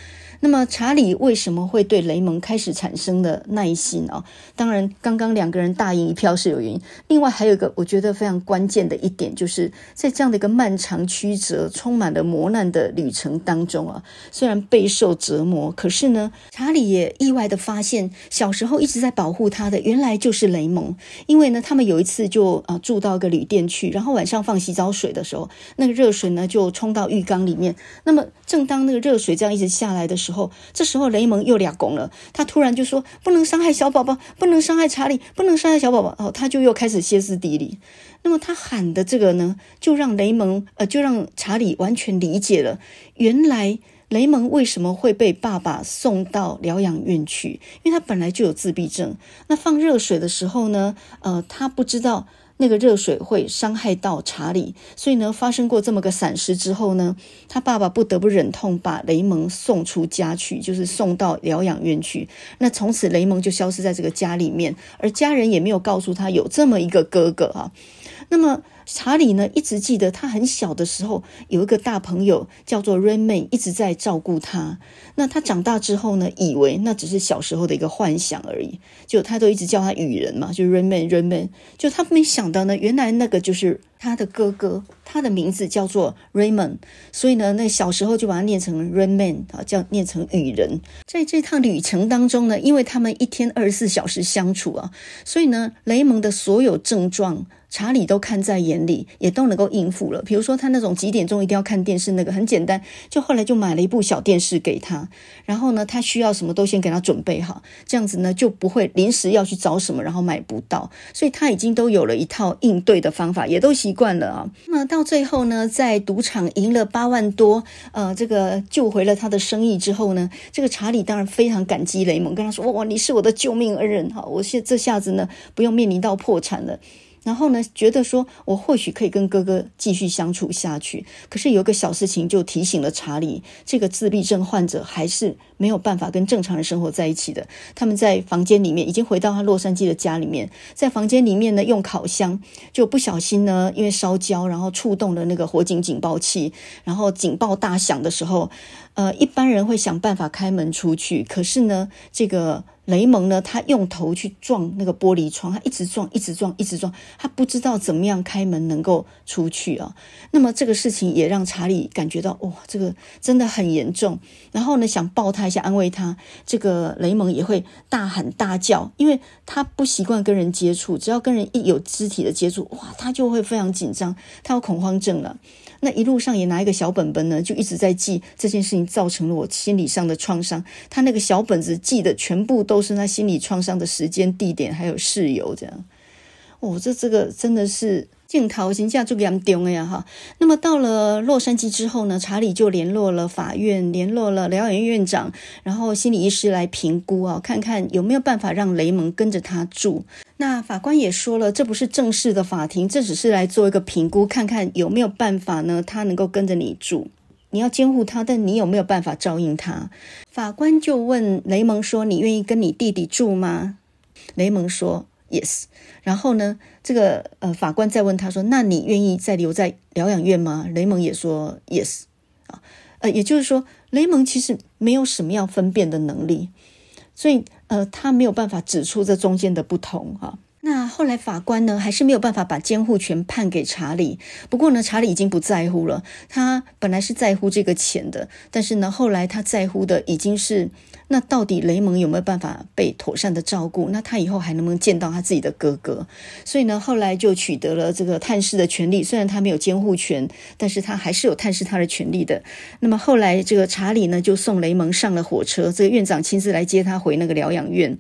那么查理为什么会对雷蒙开始产生的耐心啊？当然，刚刚两个人大赢一票是有原因。另外还有一个我觉得非常关键的一点，就是在这样的一个漫长曲折、充满了磨难的旅程当中啊，虽然备受折磨，可是呢，查理也意外的发现，小时候一直在保护他的，原来就是雷蒙。因为呢，他们有一次就啊住到一个旅店去，然后晚上放洗澡水的时候，那个热水呢就冲到浴缸里面。那么正当那个热水这样一直下来的时候，后，这时候雷蒙又俩拱了，他突然就说：“不能伤害小宝宝，不能伤害查理，不能伤害小宝宝。”哦，他就又开始歇斯底里。那么他喊的这个呢，就让雷蒙呃，就让查理完全理解了，原来雷蒙为什么会被爸爸送到疗养院去，因为他本来就有自闭症。那放热水的时候呢，呃，他不知道。那个热水会伤害到查理，所以呢，发生过这么个闪失之后呢，他爸爸不得不忍痛把雷蒙送出家去，就是送到疗养院去。那从此雷蒙就消失在这个家里面，而家人也没有告诉他有这么一个哥哥哈。那么。查理呢，一直记得他很小的时候有一个大朋友叫做 Raymond，一直在照顾他。那他长大之后呢，以为那只是小时候的一个幻想而已，就他都一直叫他雨人嘛，就 Raymond，Raymond。就他没想到呢，原来那个就是他的哥哥，他的名字叫做 Raymond，所以呢，那小时候就把他念成 Raymond 啊，叫念成雨人。在这趟旅程当中呢，因为他们一天二十四小时相处啊，所以呢，雷蒙的所有症状。查理都看在眼里，也都能够应付了。比如说，他那种几点钟一定要看电视，那个很简单，就后来就买了一部小电视给他。然后呢，他需要什么都先给他准备好，这样子呢就不会临时要去找什么，然后买不到。所以他已经都有了一套应对的方法，也都习惯了啊。那到最后呢，在赌场赢了八万多，呃，这个救回了他的生意之后呢，这个查理当然非常感激雷蒙，跟他说：“哇，你是我的救命恩人，哈，我现这下子呢不用面临到破产了。”然后呢，觉得说我或许可以跟哥哥继续相处下去。可是有一个小事情就提醒了查理，这个自闭症患者还是没有办法跟正常人生活在一起的。他们在房间里面，已经回到他洛杉矶的家里面，在房间里面呢，用烤箱就不小心呢，因为烧焦，然后触动了那个火警警报器，然后警报大响的时候，呃，一般人会想办法开门出去，可是呢，这个。雷蒙呢，他用头去撞那个玻璃窗，他一直撞，一直撞，一直撞，他不知道怎么样开门能够出去啊。那么这个事情也让查理感觉到，哇，这个真的很严重。然后呢，想抱他一下，安慰他。这个雷蒙也会大喊大叫，因为他不习惯跟人接触，只要跟人一有肢体的接触，哇，他就会非常紧张，他有恐慌症了。那一路上也拿一个小本本呢，就一直在记这件事情造成了我心理上的创伤。他那个小本子记的全部都是他心理创伤的时间、地点还有事由这样。哦，这这个真的是。镜头形象就严重了呀哈。那么到了洛杉矶之后呢，查理就联络了法院，联络了疗养院院长，然后心理医师来评估啊，看看有没有办法让雷蒙跟着他住。那法官也说了，这不是正式的法庭，这只是来做一个评估，看看有没有办法呢，他能够跟着你住。你要监护他，但你有没有办法照应他？法官就问雷蒙说：“你愿意跟你弟弟住吗？”雷蒙说。Yes，然后呢，这个呃法官再问他说：“那你愿意再留在疗养院吗？”雷蒙也说：“Yes。”啊，呃，也就是说，雷蒙其实没有什么样分辨的能力，所以呃，他没有办法指出这中间的不同哈。那后来法官呢，还是没有办法把监护权判给查理。不过呢，查理已经不在乎了。他本来是在乎这个钱的，但是呢，后来他在乎的已经是那到底雷蒙有没有办法被妥善的照顾？那他以后还能不能见到他自己的哥哥？所以呢，后来就取得了这个探视的权利。虽然他没有监护权，但是他还是有探视他的权利的。那么后来这个查理呢，就送雷蒙上了火车，这个院长亲自来接他回那个疗养院。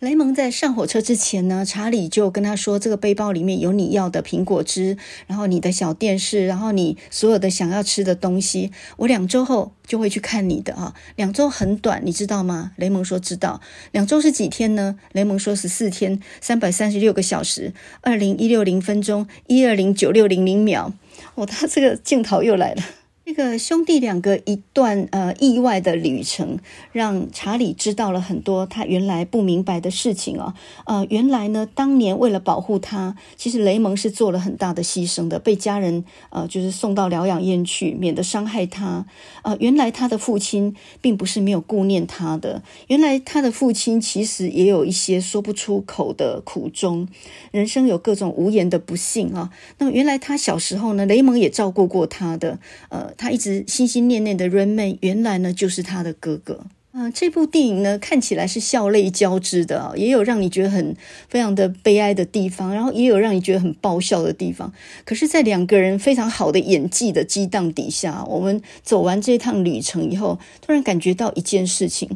雷蒙在上火车之前呢，查理就跟他说：“这个背包里面有你要的苹果汁，然后你的小电视，然后你所有的想要吃的东西。我两周后就会去看你的啊，两周很短，你知道吗？”雷蒙说：“知道。”两周是几天呢？雷蒙说：“十四天，三百三十六个小时，二零一六零分钟，一二零九六零零秒。”哦，他这个镜头又来了。这个兄弟两个一段呃意外的旅程，让查理知道了很多他原来不明白的事情哦。呃，原来呢，当年为了保护他，其实雷蒙是做了很大的牺牲的，被家人呃就是送到疗养院去，免得伤害他。呃，原来他的父亲并不是没有顾念他的，原来他的父亲其实也有一些说不出口的苦衷，人生有各种无言的不幸啊。那么原来他小时候呢，雷蒙也照顾过他的，呃。他一直心心念念的 Rain Man，原来呢就是他的哥哥。啊、这部电影呢看起来是笑泪交织的，也有让你觉得很非常的悲哀的地方，然后也有让你觉得很爆笑的地方。可是，在两个人非常好的演技的激荡底下，我们走完这趟旅程以后，突然感觉到一件事情。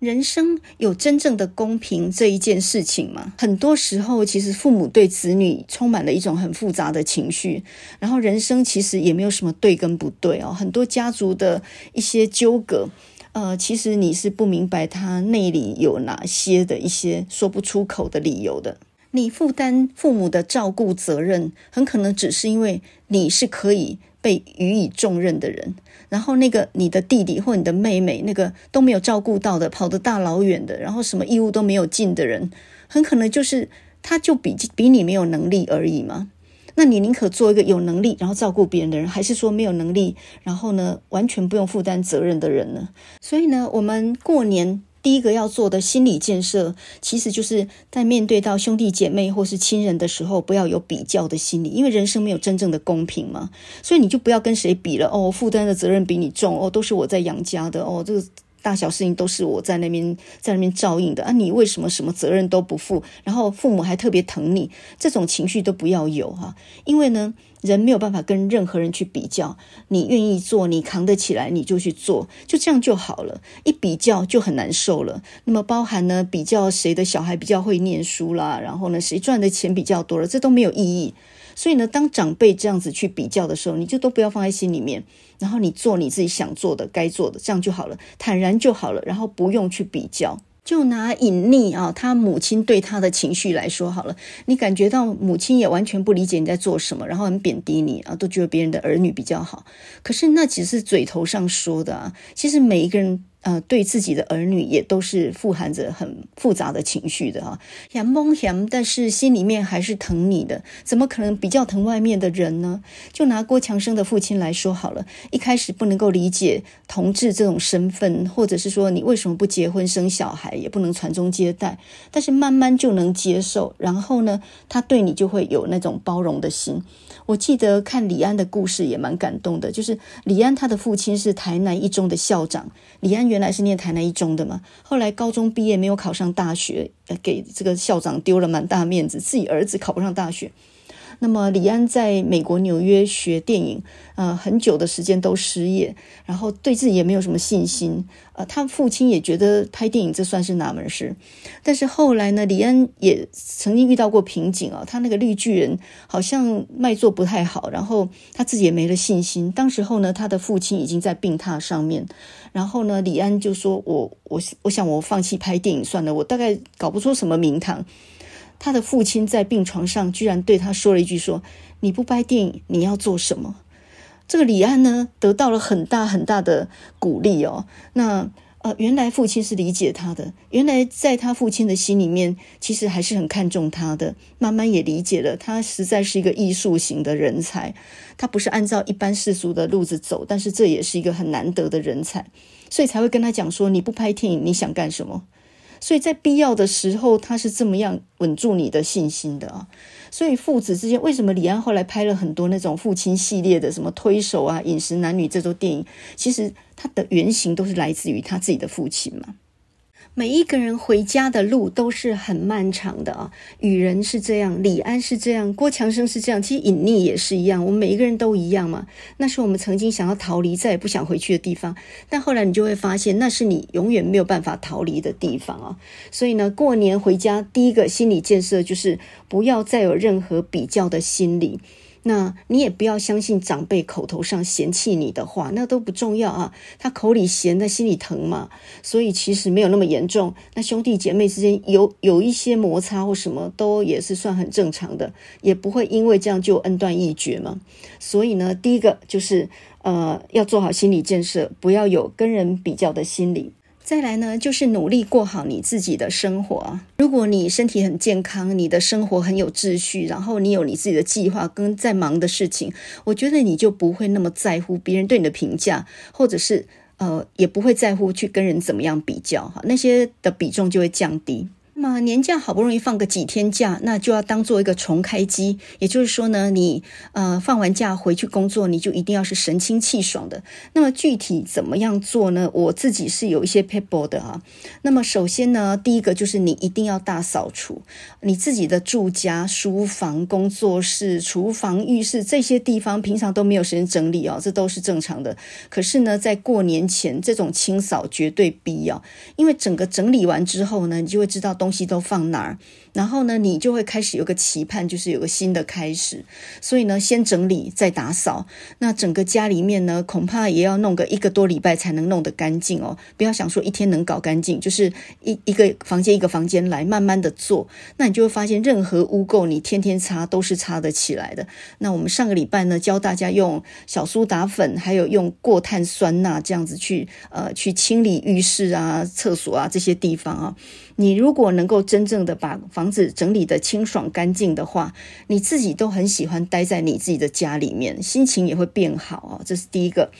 人生有真正的公平这一件事情吗？很多时候，其实父母对子女充满了一种很复杂的情绪，然后人生其实也没有什么对跟不对哦。很多家族的一些纠葛，呃，其实你是不明白他内里有哪些的一些说不出口的理由的。你负担父母的照顾责任，很可能只是因为你是可以被予以重任的人。然后那个你的弟弟或你的妹妹，那个都没有照顾到的，跑得大老远的，然后什么义务都没有尽的人，很可能就是他就比比你没有能力而已嘛。那你宁可做一个有能力然后照顾别人的人，还是说没有能力然后呢完全不用负担责任的人呢？所以呢，我们过年。第一个要做的心理建设，其实就是在面对到兄弟姐妹或是亲人的时候，不要有比较的心理，因为人生没有真正的公平嘛，所以你就不要跟谁比了哦，负担的责任比你重哦，都是我在养家的哦，这个。大小事情都是我在那边在那边照应的啊！你为什么什么责任都不负？然后父母还特别疼你，这种情绪都不要有哈。因为呢，人没有办法跟任何人去比较。你愿意做，你扛得起来，你就去做，就这样就好了。一比较就很难受了。那么包含呢，比较谁的小孩比较会念书啦，然后呢，谁赚的钱比较多了，这都没有意义。所以呢，当长辈这样子去比较的时候，你就都不要放在心里面，然后你做你自己想做的、该做的，这样就好了，坦然就好了，然后不用去比较。就拿隐匿啊，他母亲对他的情绪来说好了，你感觉到母亲也完全不理解你在做什么，然后很贬低你啊，都觉得别人的儿女比较好，可是那只是嘴头上说的啊，其实每一个人。呃，对自己的儿女也都是富含着很复杂的情绪的哈，想蒙想，但是心里面还是疼你的，怎么可能比较疼外面的人呢？就拿郭强生的父亲来说好了，一开始不能够理解同志这种身份，或者是说你为什么不结婚生小孩，也不能传宗接代，但是慢慢就能接受，然后呢，他对你就会有那种包容的心。我记得看李安的故事也蛮感动的，就是李安他的父亲是台南一中的校长，李安原来是念台南一中的嘛，后来高中毕业没有考上大学，给这个校长丢了蛮大面子，自己儿子考不上大学。那么李安在美国纽约学电影，呃，很久的时间都失业，然后对自己也没有什么信心。呃，他父亲也觉得拍电影这算是哪门事？但是后来呢，李安也曾经遇到过瓶颈啊，他那个绿巨人好像卖座不太好，然后他自己也没了信心。当时候呢，他的父亲已经在病榻上面，然后呢，李安就说：“我我我想我放弃拍电影算了，我大概搞不出什么名堂。”他的父亲在病床上居然对他说了一句：“说你不拍电影，你要做什么？”这个李安呢，得到了很大很大的鼓励哦。那呃，原来父亲是理解他的，原来在他父亲的心里面，其实还是很看重他的。慢慢也理解了，他实在是一个艺术型的人才，他不是按照一般世俗的路子走，但是这也是一个很难得的人才，所以才会跟他讲说：“你不拍电影，你想干什么？”所以在必要的时候，他是这么样稳住你的信心的啊。所以父子之间，为什么李安后来拍了很多那种父亲系列的，什么推手啊、饮食男女这种电影，其实他的原型都是来自于他自己的父亲嘛。每一个人回家的路都是很漫长的啊，雨人是这样，李安是这样，郭强生是这样，其实隐匿也是一样，我们每一个人都一样嘛。那是我们曾经想要逃离，再也不想回去的地方，但后来你就会发现，那是你永远没有办法逃离的地方啊。所以呢，过年回家第一个心理建设就是不要再有任何比较的心理。那你也不要相信长辈口头上嫌弃你的话，那都不重要啊。他口里嫌，在心里疼嘛。所以其实没有那么严重。那兄弟姐妹之间有有一些摩擦或什么，都也是算很正常的，也不会因为这样就恩断义绝嘛。所以呢，第一个就是呃，要做好心理建设，不要有跟人比较的心理。再来呢，就是努力过好你自己的生活。如果你身体很健康，你的生活很有秩序，然后你有你自己的计划跟在忙的事情，我觉得你就不会那么在乎别人对你的评价，或者是呃，也不会在乎去跟人怎么样比较哈，那些的比重就会降低。那么年假好不容易放个几天假，那就要当做一个重开机。也就是说呢，你呃放完假回去工作，你就一定要是神清气爽的。那么具体怎么样做呢？我自己是有一些 p e p l e 的哈。那么首先呢，第一个就是你一定要大扫除你自己的住家、书房、工作室、厨房、浴室这些地方，平常都没有时间整理哦，这都是正常的。可是呢，在过年前这种清扫绝对必要，因为整个整理完之后呢，你就会知道东。东西都放哪儿？然后呢，你就会开始有个期盼，就是有个新的开始。所以呢，先整理再打扫。那整个家里面呢，恐怕也要弄个一个多礼拜才能弄得干净哦。不要想说一天能搞干净，就是一一个房间一个房间来慢慢的做。那你就会发现，任何污垢你天天擦都是擦得起来的。那我们上个礼拜呢，教大家用小苏打粉，还有用过碳酸钠这样子去呃去清理浴室啊、厕所啊这些地方啊。你如果能够真正的把房子整理得清爽干净的话，你自己都很喜欢待在你自己的家里面，心情也会变好啊。这是第一个。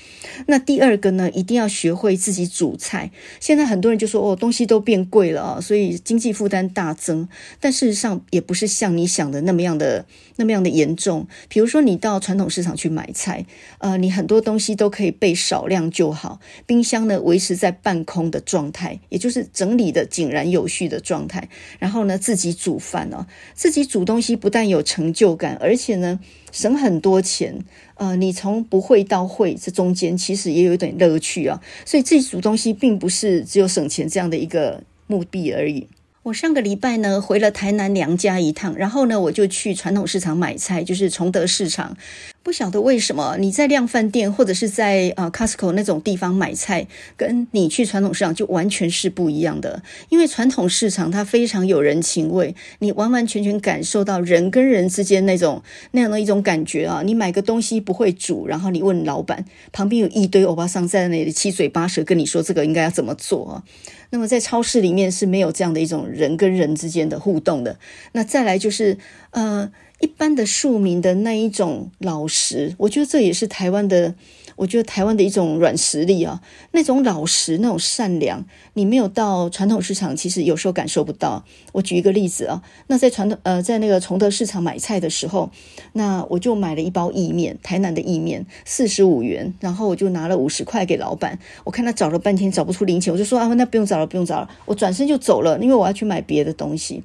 那第二个呢，一定要学会自己煮菜。现在很多人就说哦，东西都变贵了啊，所以经济负担大增。但事实上也不是像你想的那么样的那么样的严重。比如说你到传统市场去买菜，呃，你很多东西都可以备少量就好。冰箱呢，维持在半空的状态，也就是整理的井然有序的状态，然后呢，自己煮饭哦，自己煮东西不但有成就感，而且呢，省很多钱。呃，你从不会到会，这中间其实也有一点乐趣啊。所以自己煮东西并不是只有省钱这样的一个目的而已。我上个礼拜呢，回了台南娘家一趟，然后呢，我就去传统市场买菜，就是崇德市场。不晓得为什么你在量贩店或者是在呃 Costco 那种地方买菜，跟你去传统市场就完全是不一样的。因为传统市场它非常有人情味，你完完全全感受到人跟人之间那种那样的一种感觉啊。你买个东西不会煮，然后你问老板，旁边有一堆欧巴桑在那里七嘴八舌跟你说这个应该要怎么做啊。那么在超市里面是没有这样的一种人跟人之间的互动的。那再来就是呃。一般的庶民的那一种老实，我觉得这也是台湾的，我觉得台湾的一种软实力啊。那种老实，那种善良，你没有到传统市场，其实有时候感受不到。我举一个例子啊，那在传统呃，在那个崇德市场买菜的时候，那我就买了一包意面，台南的意面，四十五元，然后我就拿了五十块给老板。我看他找了半天找不出零钱，我就说啊，那不用找了，不用找了，我转身就走了，因为我要去买别的东西。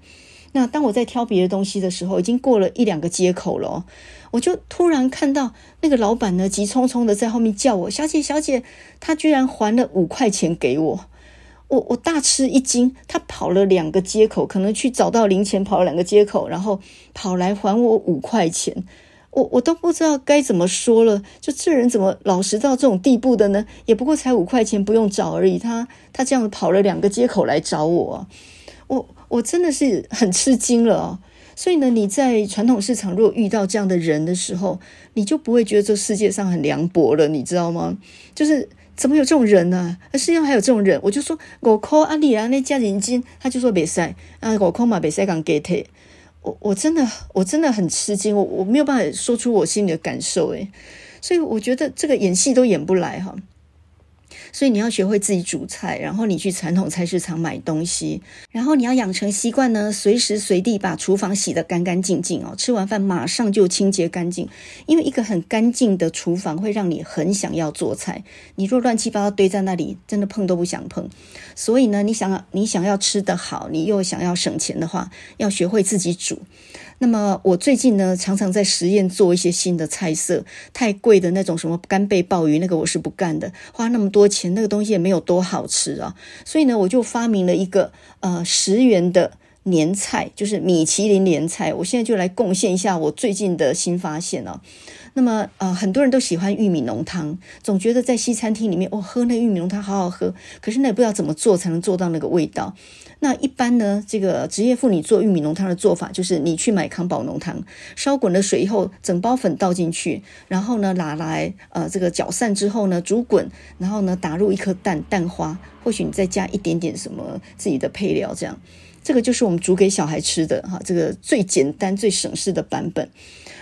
那当我在挑别的东西的时候，已经过了一两个街口了，我就突然看到那个老板呢，急匆匆的在后面叫我：“小姐，小姐！”他居然还了五块钱给我，我我大吃一惊。他跑了两个街口，可能去找到零钱，跑了两个街口，然后跑来还我五块钱。我我都不知道该怎么说了，就这人怎么老实到这种地步的呢？也不过才五块钱，不用找而已。他他这样跑了两个街口来找我，我我真的是很吃惊了哦。所以呢，你在传统市场如果遇到这样的人的时候，你就不会觉得这世界上很凉薄了，你知道吗？就是怎么有这种人呢？啊，世界上还有这种人，我就说我 call 阿里啊，那家人金，他就说别塞啊，我 call 嘛别塞讲 get。我我真的我真的很吃惊，我我没有办法说出我心里的感受，诶，所以我觉得这个演戏都演不来哈。所以你要学会自己煮菜，然后你去传统菜市场买东西，然后你要养成习惯呢，随时随地把厨房洗得干干净净哦。吃完饭马上就清洁干净，因为一个很干净的厨房会让你很想要做菜。你若乱七八糟堆在那里，真的碰都不想碰。所以呢，你想你想要吃得好，你又想要省钱的话，要学会自己煮。那么我最近呢，常常在实验做一些新的菜色。太贵的那种什么干贝鲍鱼，那个我是不干的。花那么多钱，那个东西也没有多好吃啊。所以呢，我就发明了一个呃十元的年菜，就是米其林年菜。我现在就来贡献一下我最近的新发现啊。那么呃，很多人都喜欢玉米浓汤，总觉得在西餐厅里面，哦，喝那玉米浓汤好好喝。可是那也不知道怎么做才能做到那个味道。那一般呢，这个职业妇女做玉米浓汤的做法，就是你去买康宝浓汤，烧滚了水以后，整包粉倒进去，然后呢拿来呃这个搅散之后呢煮滚，然后呢打入一颗蛋蛋花，或许你再加一点点什么自己的配料，这样，这个就是我们煮给小孩吃的哈，这个最简单最省事的版本。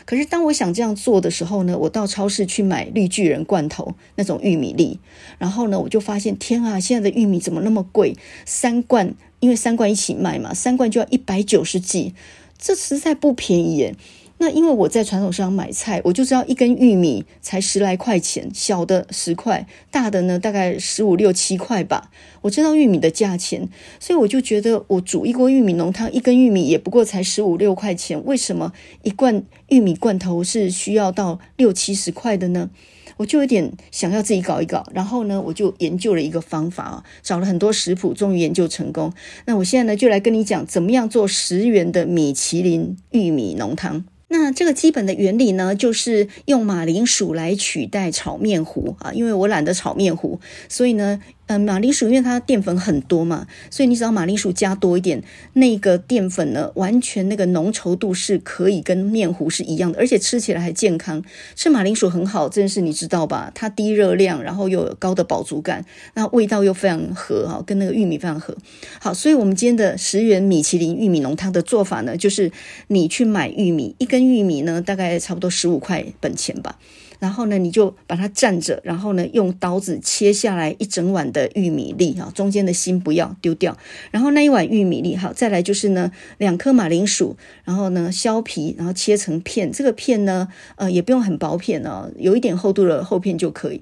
可是当我想这样做的时候呢，我到超市去买绿巨人罐头那种玉米粒，然后呢我就发现天啊，现在的玉米怎么那么贵？三罐。因为三罐一起卖嘛，三罐就要一百九十几，这实在不便宜耶。那因为我在传统市场买菜，我就知道一根玉米才十来块钱，小的十块，大的呢大概十五六七块吧。我知道玉米的价钱，所以我就觉得我煮一锅玉米浓汤，一根玉米也不过才十五六块钱，为什么一罐玉米罐头是需要到六七十块的呢？我就有点想要自己搞一搞，然后呢，我就研究了一个方法啊，找了很多食谱，终于研究成功。那我现在呢，就来跟你讲怎么样做十元的米其林玉米浓汤。那这个基本的原理呢，就是用马铃薯来取代炒面糊啊，因为我懒得炒面糊，所以呢。嗯，马铃薯因为它淀粉很多嘛，所以你只要马铃薯加多一点，那个淀粉呢，完全那个浓稠度是可以跟面糊是一样的，而且吃起来还健康。吃马铃薯很好，这件事你知道吧？它低热量，然后又有高的饱足感，那味道又非常合哈，跟那个玉米非常合。好，所以我们今天的十元米其林玉米浓汤的做法呢，就是你去买玉米，一根玉米呢，大概差不多十五块本钱吧。然后呢，你就把它蘸着，然后呢，用刀子切下来一整碗的玉米粒哈，中间的心不要丢掉。然后那一碗玉米粒，好，再来就是呢，两颗马铃薯，然后呢，削皮，然后切成片。这个片呢，呃，也不用很薄片哦，有一点厚度的厚片就可以。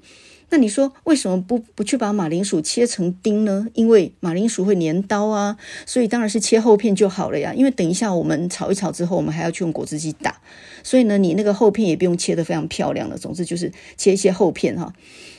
那你说为什么不不去把马铃薯切成丁呢？因为马铃薯会粘刀啊，所以当然是切厚片就好了呀。因为等一下我们炒一炒之后，我们还要去用果汁机打，所以呢，你那个厚片也不用切得非常漂亮了。总之就是切一些厚片哈。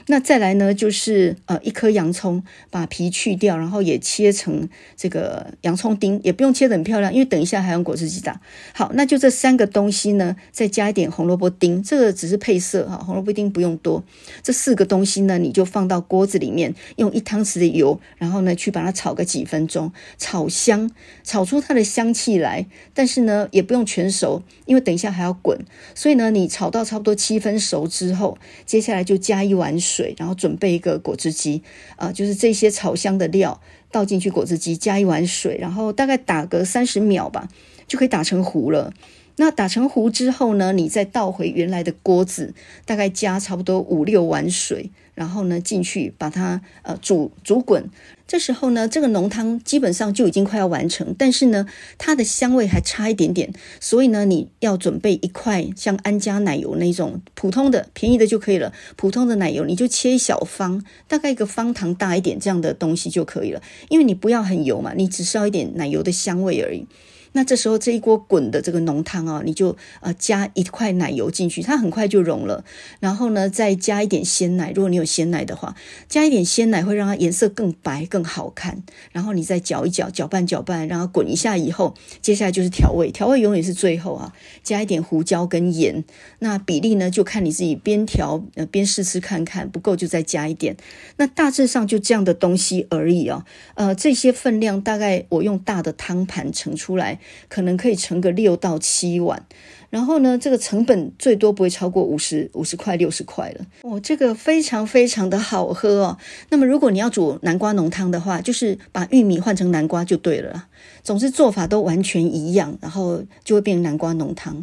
那再来呢，就是呃一颗洋葱，把皮去掉，然后也切成这个洋葱丁，也不用切得很漂亮，因为等一下还用果汁机打。好，那就这三个东西呢，再加一点红萝卜丁，这个只是配色哈，红萝卜丁不用多。这四个东西呢，你就放到锅子里面，用一汤匙的油，然后呢去把它炒个几分钟，炒香，炒出它的香气来。但是呢，也不用全熟，因为等一下还要滚。所以呢，你炒到差不多七分熟之后，接下来就加一碗水。水，然后准备一个果汁机，啊，就是这些炒香的料倒进去果汁机，加一碗水，然后大概打个三十秒吧，就可以打成糊了。那打成糊之后呢，你再倒回原来的锅子，大概加差不多五六碗水，然后呢进去把它呃煮煮滚。这时候呢，这个浓汤基本上就已经快要完成，但是呢，它的香味还差一点点，所以呢，你要准备一块像安佳奶油那种普通的、便宜的就可以了。普通的奶油你就切一小方，大概一个方糖大一点这样的东西就可以了，因为你不要很油嘛，你只需要一点奶油的香味而已。那这时候这一锅滚的这个浓汤啊，你就呃加一块奶油进去，它很快就融了。然后呢，再加一点鲜奶，如果你有鲜奶的话，加一点鲜奶会让它颜色更白更好看。然后你再搅一搅，搅拌搅拌，让它滚一下以后，接下来就是调味，调味永远是最后啊，加一点胡椒跟盐。那比例呢，就看你自己边调呃边试吃看看，不够就再加一点。那大致上就这样的东西而已啊。呃，这些分量大概我用大的汤盘盛出来。可能可以盛个六到七碗，然后呢，这个成本最多不会超过五十五十块六十块了。哦，这个非常非常的好喝哦。那么如果你要煮南瓜浓汤的话，就是把玉米换成南瓜就对了。总之做法都完全一样，然后就会变成南瓜浓汤。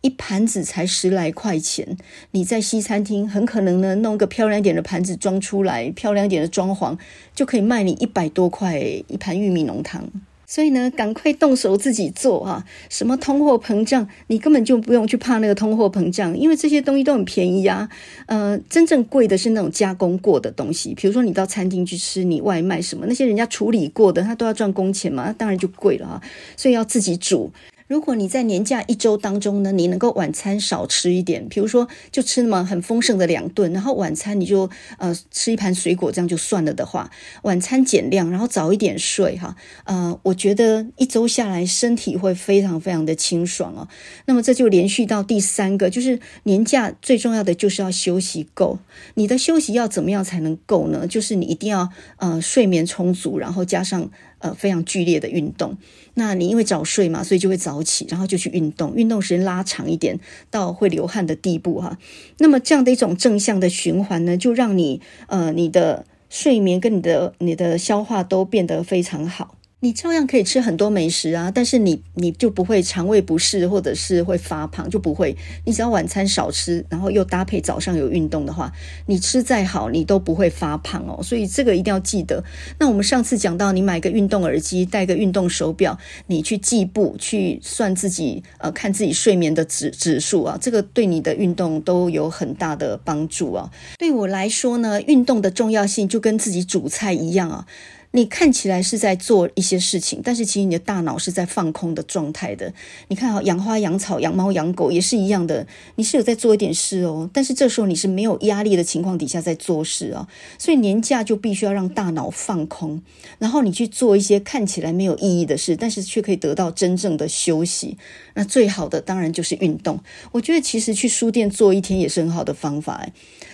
一盘子才十来块钱，你在西餐厅很可能呢弄个漂亮点的盘子装出来，漂亮点的装潢就可以卖你一百多块一盘玉米浓汤。所以呢，赶快动手自己做哈！什么通货膨胀，你根本就不用去怕那个通货膨胀，因为这些东西都很便宜啊。呃，真正贵的是那种加工过的东西，比如说你到餐厅去吃，你外卖什么那些人家处理过的，他都要赚工钱嘛，那当然就贵了啊。所以要自己煮。如果你在年假一周当中呢，你能够晚餐少吃一点，比如说就吃那么很丰盛的两顿，然后晚餐你就呃吃一盘水果，这样就算了的话，晚餐减量，然后早一点睡哈，呃，我觉得一周下来身体会非常非常的清爽哦。那么这就连续到第三个，就是年假最重要的就是要休息够。你的休息要怎么样才能够呢？就是你一定要呃睡眠充足，然后加上。呃，非常剧烈的运动，那你因为早睡嘛，所以就会早起，然后就去运动，运动时间拉长一点，到会流汗的地步哈。那么这样的一种正向的循环呢，就让你呃，你的睡眠跟你的你的消化都变得非常好。你照样可以吃很多美食啊，但是你你就不会肠胃不适，或者是会发胖，就不会。你只要晚餐少吃，然后又搭配早上有运动的话，你吃再好，你都不会发胖哦。所以这个一定要记得。那我们上次讲到，你买个运动耳机，戴个运动手表，你去计步，去算自己呃，看自己睡眠的指指数啊，这个对你的运动都有很大的帮助啊。对我来说呢，运动的重要性就跟自己煮菜一样啊。你看起来是在做一些事情，但是其实你的大脑是在放空的状态的。你看啊，养花、养草、养猫、养狗也是一样的，你是有在做一点事哦，但是这时候你是没有压力的情况底下在做事啊，所以年假就必须要让大脑放空，然后你去做一些看起来没有意义的事，但是却可以得到真正的休息。那最好的当然就是运动。我觉得其实去书店坐一天也是很好的方法。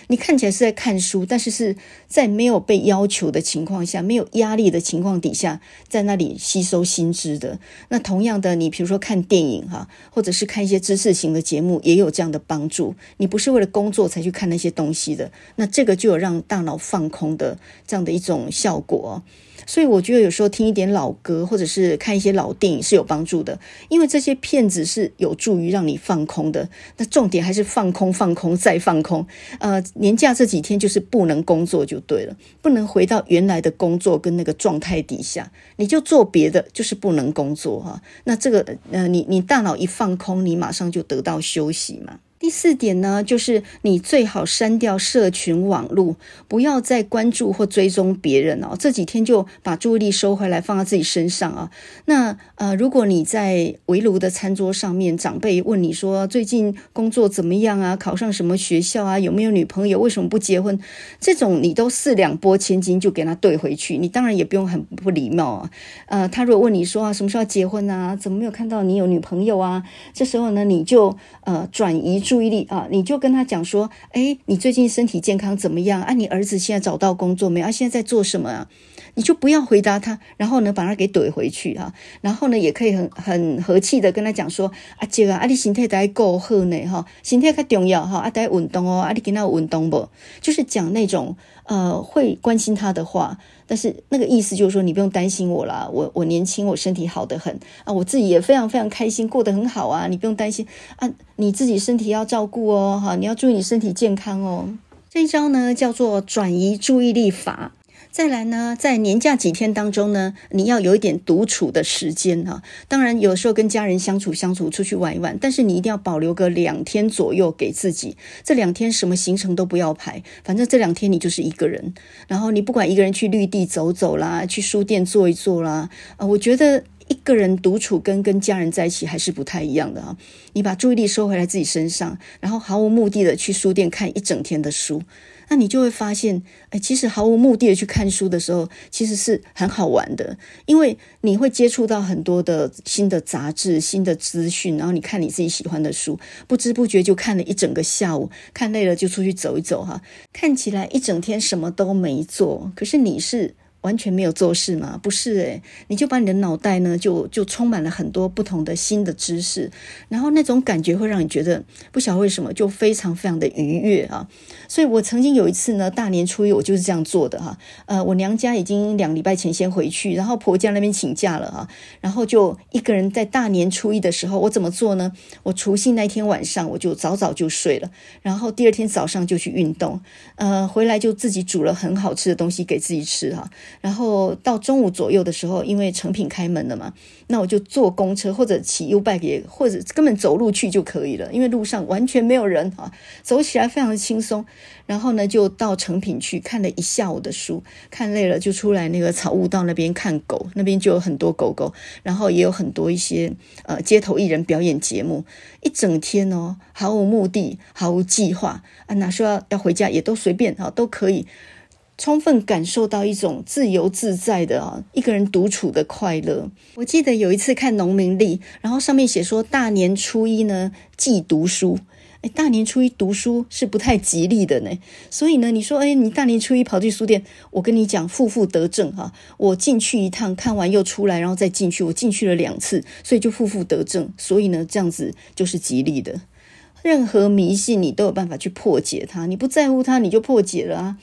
你看起来是在看书，但是是在没有被要求的情况下，没有压力的情况底下，在那里吸收新知的。那同样的，你比如说看电影哈，或者是看一些知识型的节目，也有这样的帮助。你不是为了工作才去看那些东西的，那这个就有让大脑放空的这样的一种效果。所以我觉得有时候听一点老歌，或者是看一些老电影是有帮助的，因为这些片子是有助于让你放空的。那重点还是放空、放空再放空。呃，年假这几天就是不能工作就对了，不能回到原来的工作跟那个状态底下，你就做别的，就是不能工作哈。那这个呃，你你大脑一放空，你马上就得到休息嘛。第四点呢，就是你最好删掉社群网络，不要再关注或追踪别人哦。这几天就把注意力收回来，放在自己身上啊。那呃，如果你在围炉的餐桌上面，长辈问你说最近工作怎么样啊？考上什么学校啊？有没有女朋友？为什么不结婚？这种你都四两拨千斤就给他对回去，你当然也不用很不礼貌啊。呃，他如果问你说啊，什么时候结婚啊？怎么没有看到你有女朋友啊？这时候呢，你就呃转移注。注意力啊，你就跟他讲说，哎，你最近身体健康怎么样啊？你儿子现在找到工作没有？啊，现在在做什么啊？你就不要回答他，然后呢，把他给怼回去哈。然后呢，也可以很很和气的跟他讲说，啊，这个啊，你身体得够好呢哈，身体较重要哈，啊，得运动哦，啊，你跟他运动不？就是讲那种呃会关心他的话。但是那个意思就是说，你不用担心我啦，我我年轻，我身体好得很啊，我自己也非常非常开心，过得很好啊，你不用担心啊，你自己身体要照顾哦，哈，你要注意你身体健康哦。这一招呢叫做转移注意力法。再来呢，在年假几天当中呢，你要有一点独处的时间哈。当然，有时候跟家人相处相处，出去玩一玩，但是你一定要保留个两天左右给自己。这两天什么行程都不要排，反正这两天你就是一个人。然后你不管一个人去绿地走走啦，去书店坐一坐啦，啊，我觉得。一个人独处跟跟家人在一起还是不太一样的啊。你把注意力收回来自己身上，然后毫无目的的去书店看一整天的书。那你就会发现，哎，其实毫无目的的去看书的时候，其实是很好玩的，因为你会接触到很多的新的杂志、新的资讯，然后你看你自己喜欢的书，不知不觉就看了一整个下午，看累了就出去走一走哈，看起来一整天什么都没做，可是你是。完全没有做事吗？不是诶，你就把你的脑袋呢，就就充满了很多不同的新的知识，然后那种感觉会让你觉得不晓得为什么就非常非常的愉悦啊！所以我曾经有一次呢，大年初一我就是这样做的哈。呃，我娘家已经两礼拜前先回去，然后婆家那边请假了哈，然后就一个人在大年初一的时候，我怎么做呢？我除夕那天晚上我就早早就睡了，然后第二天早上就去运动，呃，回来就自己煮了很好吃的东西给自己吃哈。然后到中午左右的时候，因为诚品开门了嘛，那我就坐公车或者骑 U-bike，或者根本走路去就可以了，因为路上完全没有人啊，走起来非常的轻松。然后呢，就到诚品去看了一下午的书，看累了就出来那个草悟道那边看狗，那边就有很多狗狗，然后也有很多一些呃街头艺人表演节目，一整天哦，毫无目的，毫无计划啊，哪说要要回家也都随便啊，都可以。充分感受到一种自由自在的啊，一个人独处的快乐。我记得有一次看农民历，然后上面写说大年初一呢忌读书，诶，大年初一读书是不太吉利的呢。所以呢，你说，诶，你大年初一跑去书店，我跟你讲，负负得正哈。我进去一趟，看完又出来，然后再进去，我进去了两次，所以就负负得正。所以呢，这样子就是吉利的。任何迷信你都有办法去破解它，你不在乎它，你就破解了啊。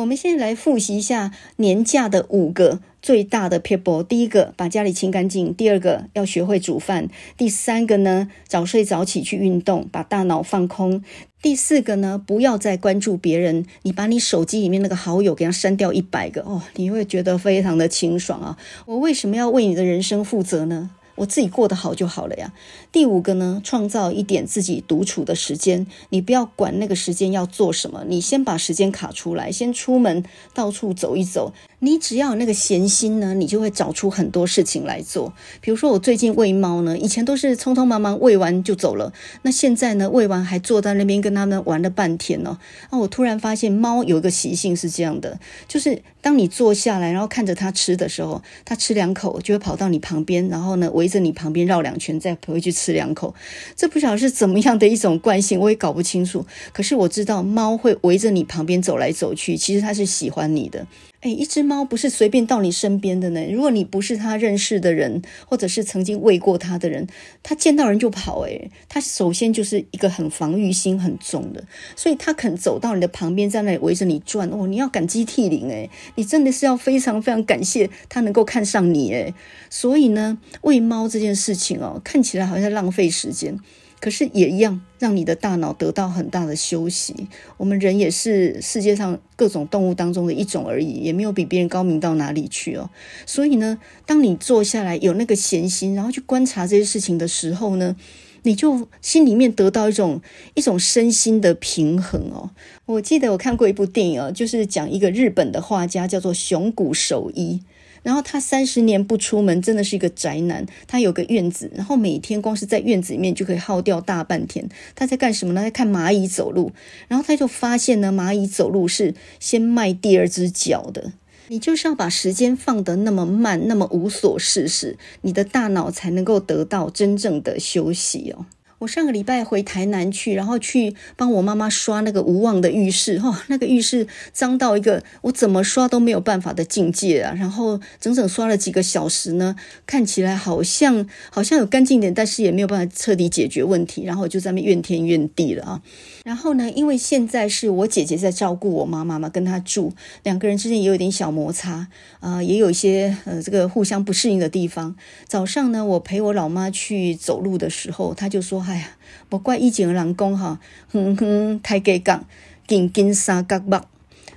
我们现在来复习一下年假的五个最大的 people。第一个，把家里清干净；第二个，要学会煮饭；第三个呢，早睡早起去运动，把大脑放空；第四个呢，不要再关注别人，你把你手机里面那个好友给他删掉一百个哦，你会觉得非常的清爽啊！我为什么要为你的人生负责呢？我自己过得好就好了呀。第五个呢，创造一点自己独处的时间。你不要管那个时间要做什么，你先把时间卡出来，先出门到处走一走。你只要有那个闲心呢，你就会找出很多事情来做。比如说我最近喂猫呢，以前都是匆匆忙忙喂完就走了，那现在呢，喂完还坐在那边跟他们玩了半天呢。啊，我突然发现猫有一个习性是这样的，就是当你坐下来，然后看着它吃的时候，它吃两口就会跑到你旁边，然后呢围着你旁边绕两圈，再回去吃两口。这不晓得是怎么样的一种惯性，我也搞不清楚。可是我知道猫会围着你旁边走来走去，其实它是喜欢你的。哎，一只猫不是随便到你身边的呢。如果你不是它认识的人，或者是曾经喂过它的人，它见到人就跑。哎，它首先就是一个很防御心很重的，所以它肯走到你的旁边，在那里围着你转。哦，你要感激涕零。哎，你真的是要非常非常感谢它能够看上你。哎，所以呢，喂猫这件事情哦，看起来好像在浪费时间。可是也一样，让你的大脑得到很大的休息。我们人也是世界上各种动物当中的一种而已，也没有比别人高明到哪里去哦。所以呢，当你坐下来有那个闲心，然后去观察这些事情的时候呢，你就心里面得到一种一种身心的平衡哦。我记得我看过一部电影哦，就是讲一个日本的画家，叫做熊谷守一。然后他三十年不出门，真的是一个宅男。他有个院子，然后每天光是在院子里面就可以耗掉大半天。他在干什么呢？在看蚂蚁走路。然后他就发现呢，蚂蚁走路是先迈第二只脚的。你就是要把时间放得那么慢，那么无所事事，你的大脑才能够得到真正的休息哦。我上个礼拜回台南去，然后去帮我妈妈刷那个无望的浴室，哈、哦，那个浴室脏到一个我怎么刷都没有办法的境界啊！然后整整刷了几个小时呢，看起来好像好像有干净点，但是也没有办法彻底解决问题，然后我就在那边怨天怨地了啊！然后呢，因为现在是我姐姐在照顾我妈妈嘛，跟她住，两个人之间也有点小摩擦啊、也有一些呃这个互相不适应的地方。早上呢，我陪我老妈去走路的时候，她就说。哎呀，莫怪以前的人讲哈，哼哼，太给讲，紧紧杀角目，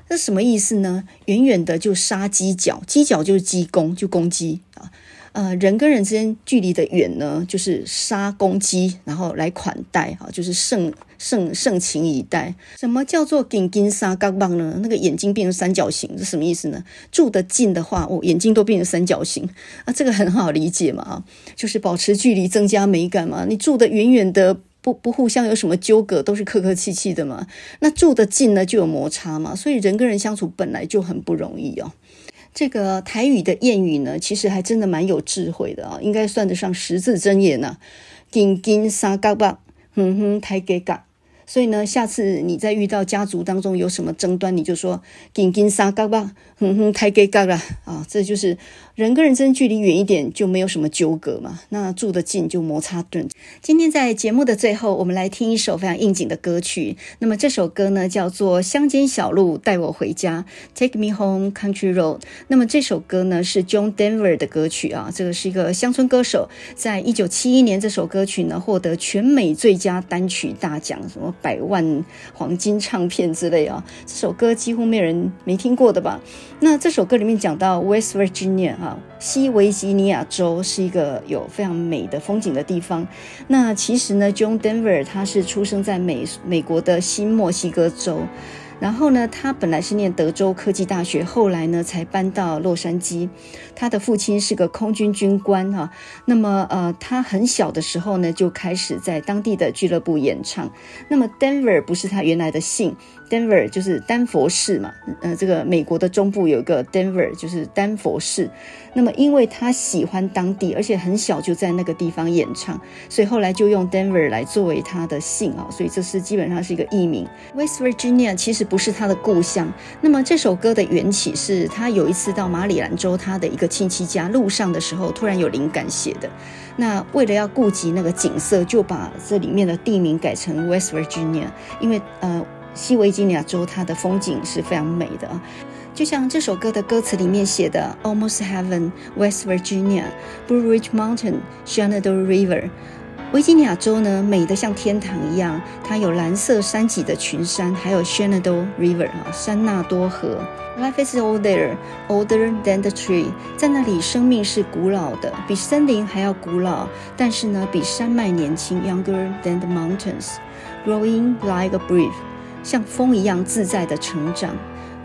这什么意思呢？远远的就杀鸡脚，鸡脚就是鸡公，就公鸡啊。呃，人跟人之间距离的远呢，就是杀公鸡，然后来款待哈，就是盛盛盛情以待。什么叫做紧金杀嘎棒呢？那个眼睛变成三角形是什么意思呢？住得近的话，哦，眼睛都变成三角形啊，这个很好理解嘛啊，就是保持距离增加美感嘛。你住得远远的，不不互相有什么纠葛，都是客客气气的嘛。那住得近呢，就有摩擦嘛。所以人跟人相处本来就很不容易哦。这个台语的谚语呢，其实还真的蛮有智慧的啊，应该算得上十字真言呢。紧紧三嘎巴，哼哼，台给嘎。所以呢，下次你再遇到家族当中有什么争端，你就说紧紧三嘎巴，哼哼，太给尬了啊，这就是。人跟人之间距离远一点就没有什么纠葛嘛，那住得近就摩擦顿。今天在节目的最后，我们来听一首非常应景的歌曲。那么这首歌呢叫做《乡间小路带我回家》，Take Me Home Country Road。那么这首歌呢是 John Denver 的歌曲啊，这个是一个乡村歌手。在一九七一年，这首歌曲呢获得全美最佳单曲大奖，什么百万黄金唱片之类啊。这首歌几乎没有人没听过的吧？那这首歌里面讲到 West Virginia。啊，西维吉尼亚州是一个有非常美的风景的地方。那其实呢，John Denver 他是出生在美美国的新墨西哥州。然后呢，他本来是念德州科技大学，后来呢才搬到洛杉矶。他的父亲是个空军军官哈。那么呃，他很小的时候呢就开始在当地的俱乐部演唱。那么 Denver 不是他原来的姓。Denver 就是丹佛市嘛，呃，这个美国的中部有一个 Denver，就是丹佛市。那么，因为他喜欢当地，而且很小就在那个地方演唱，所以后来就用 Denver 来作为他的姓啊。所以这是基本上是一个艺名。West Virginia 其实不是他的故乡。那么这首歌的缘起是他有一次到马里兰州他的一个亲戚家，路上的时候突然有灵感写的。那为了要顾及那个景色，就把这里面的地名改成 West Virginia，因为呃。西维吉尼亚州，它的风景是非常美的，就像这首歌的歌词里面写的：“Almost Heaven, West Virginia, Blue Ridge Mountain, Shenandoah River。”维吉尼亚州呢，美得像天堂一样，它有蓝色山脊的群山，还有 Shenandoah River 啊，山纳多河。Life is older, older than the tree。在那里，生命是古老的，比森林还要古老，但是呢，比山脉年轻，younger than the mountains, growing like a breeze。像风一样自在的成长。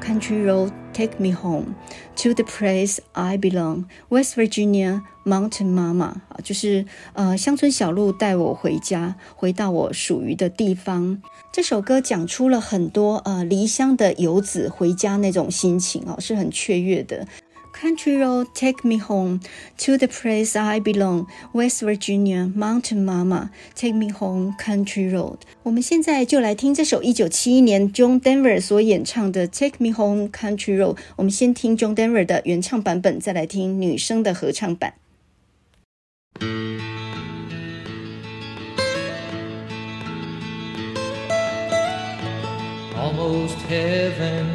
Country road take me home to the place I belong. West Virginia mountain mama 啊，就是呃乡村小路带我回家，回到我属于的地方。这首歌讲出了很多呃离乡的游子回家那种心情啊，是很雀跃的。Country road, take me home to the place I belong. West Virginia, Mountain Mama, take me home. Country road. 我们现在就来听这首一九七一年 John Denver 所演唱的 Take Me Home, Country Road。我们先听 John Denver 的原唱版本，再来听女生的合唱版。Almost heaven.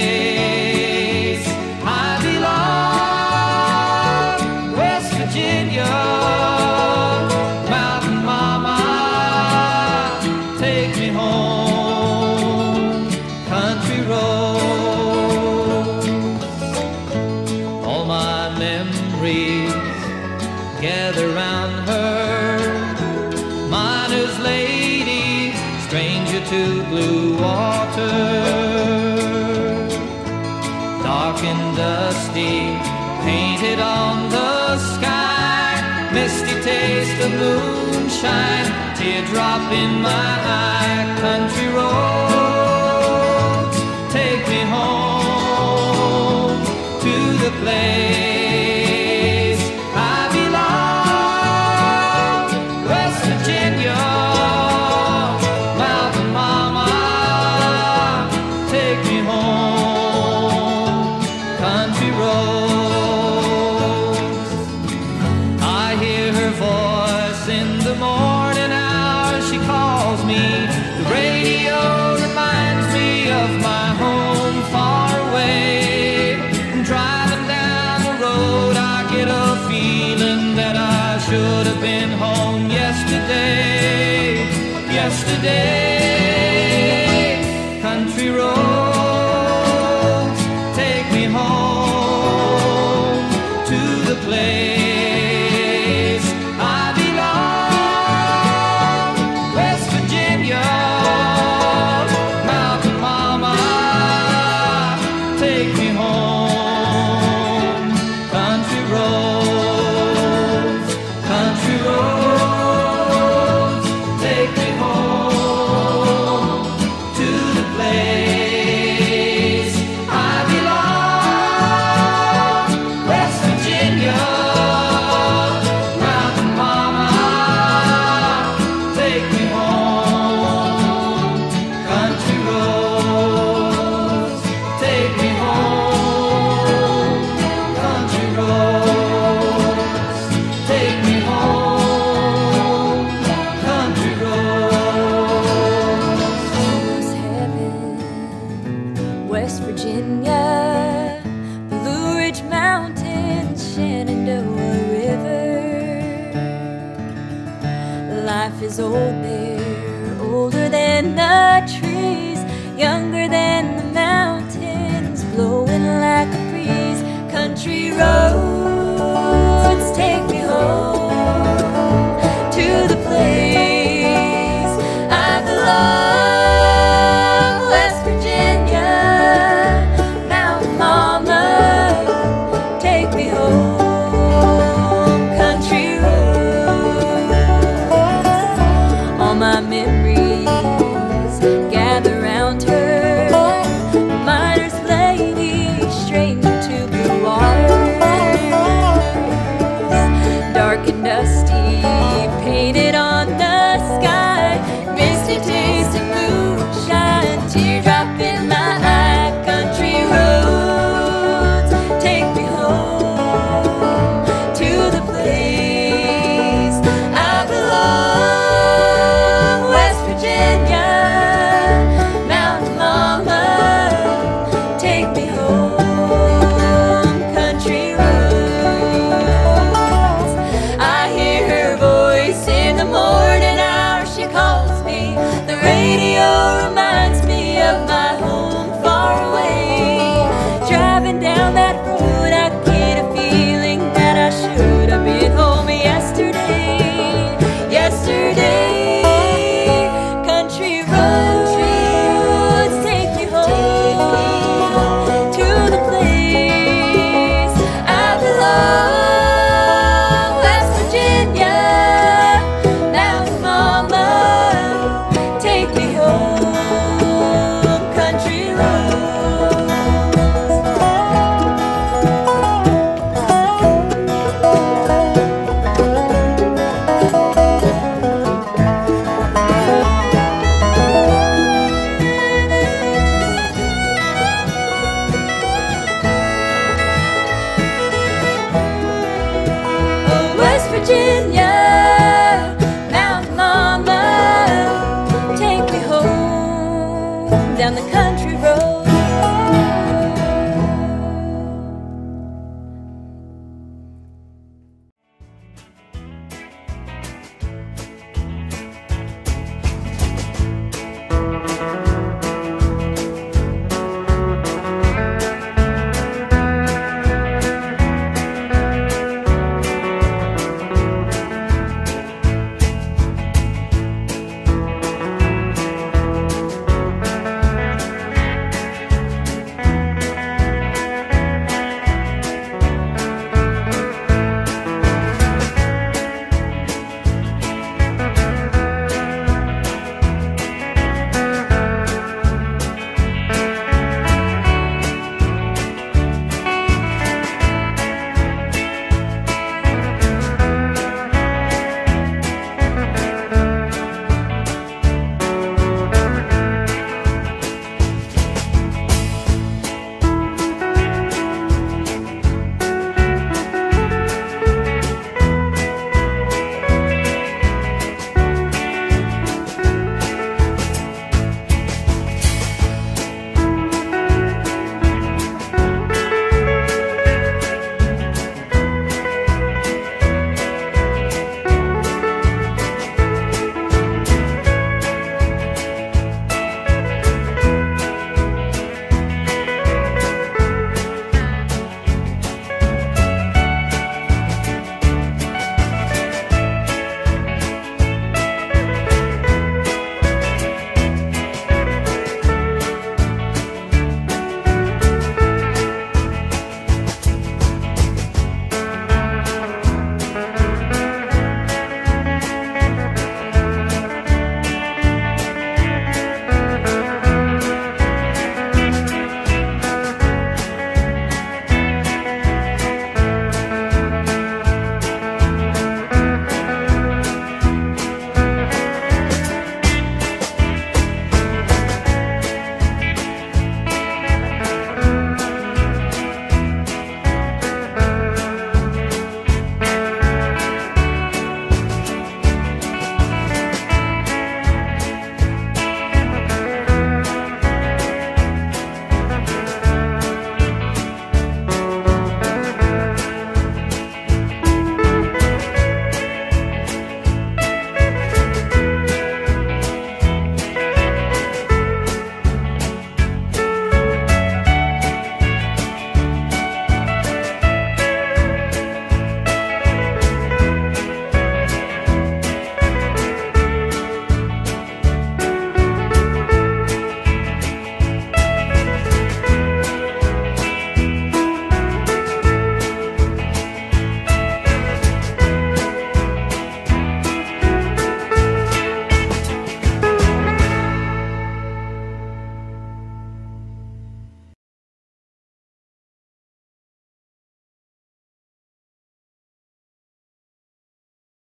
The sky. Misty taste of moonshine, teardrop in my eye, country roads, take me home to the place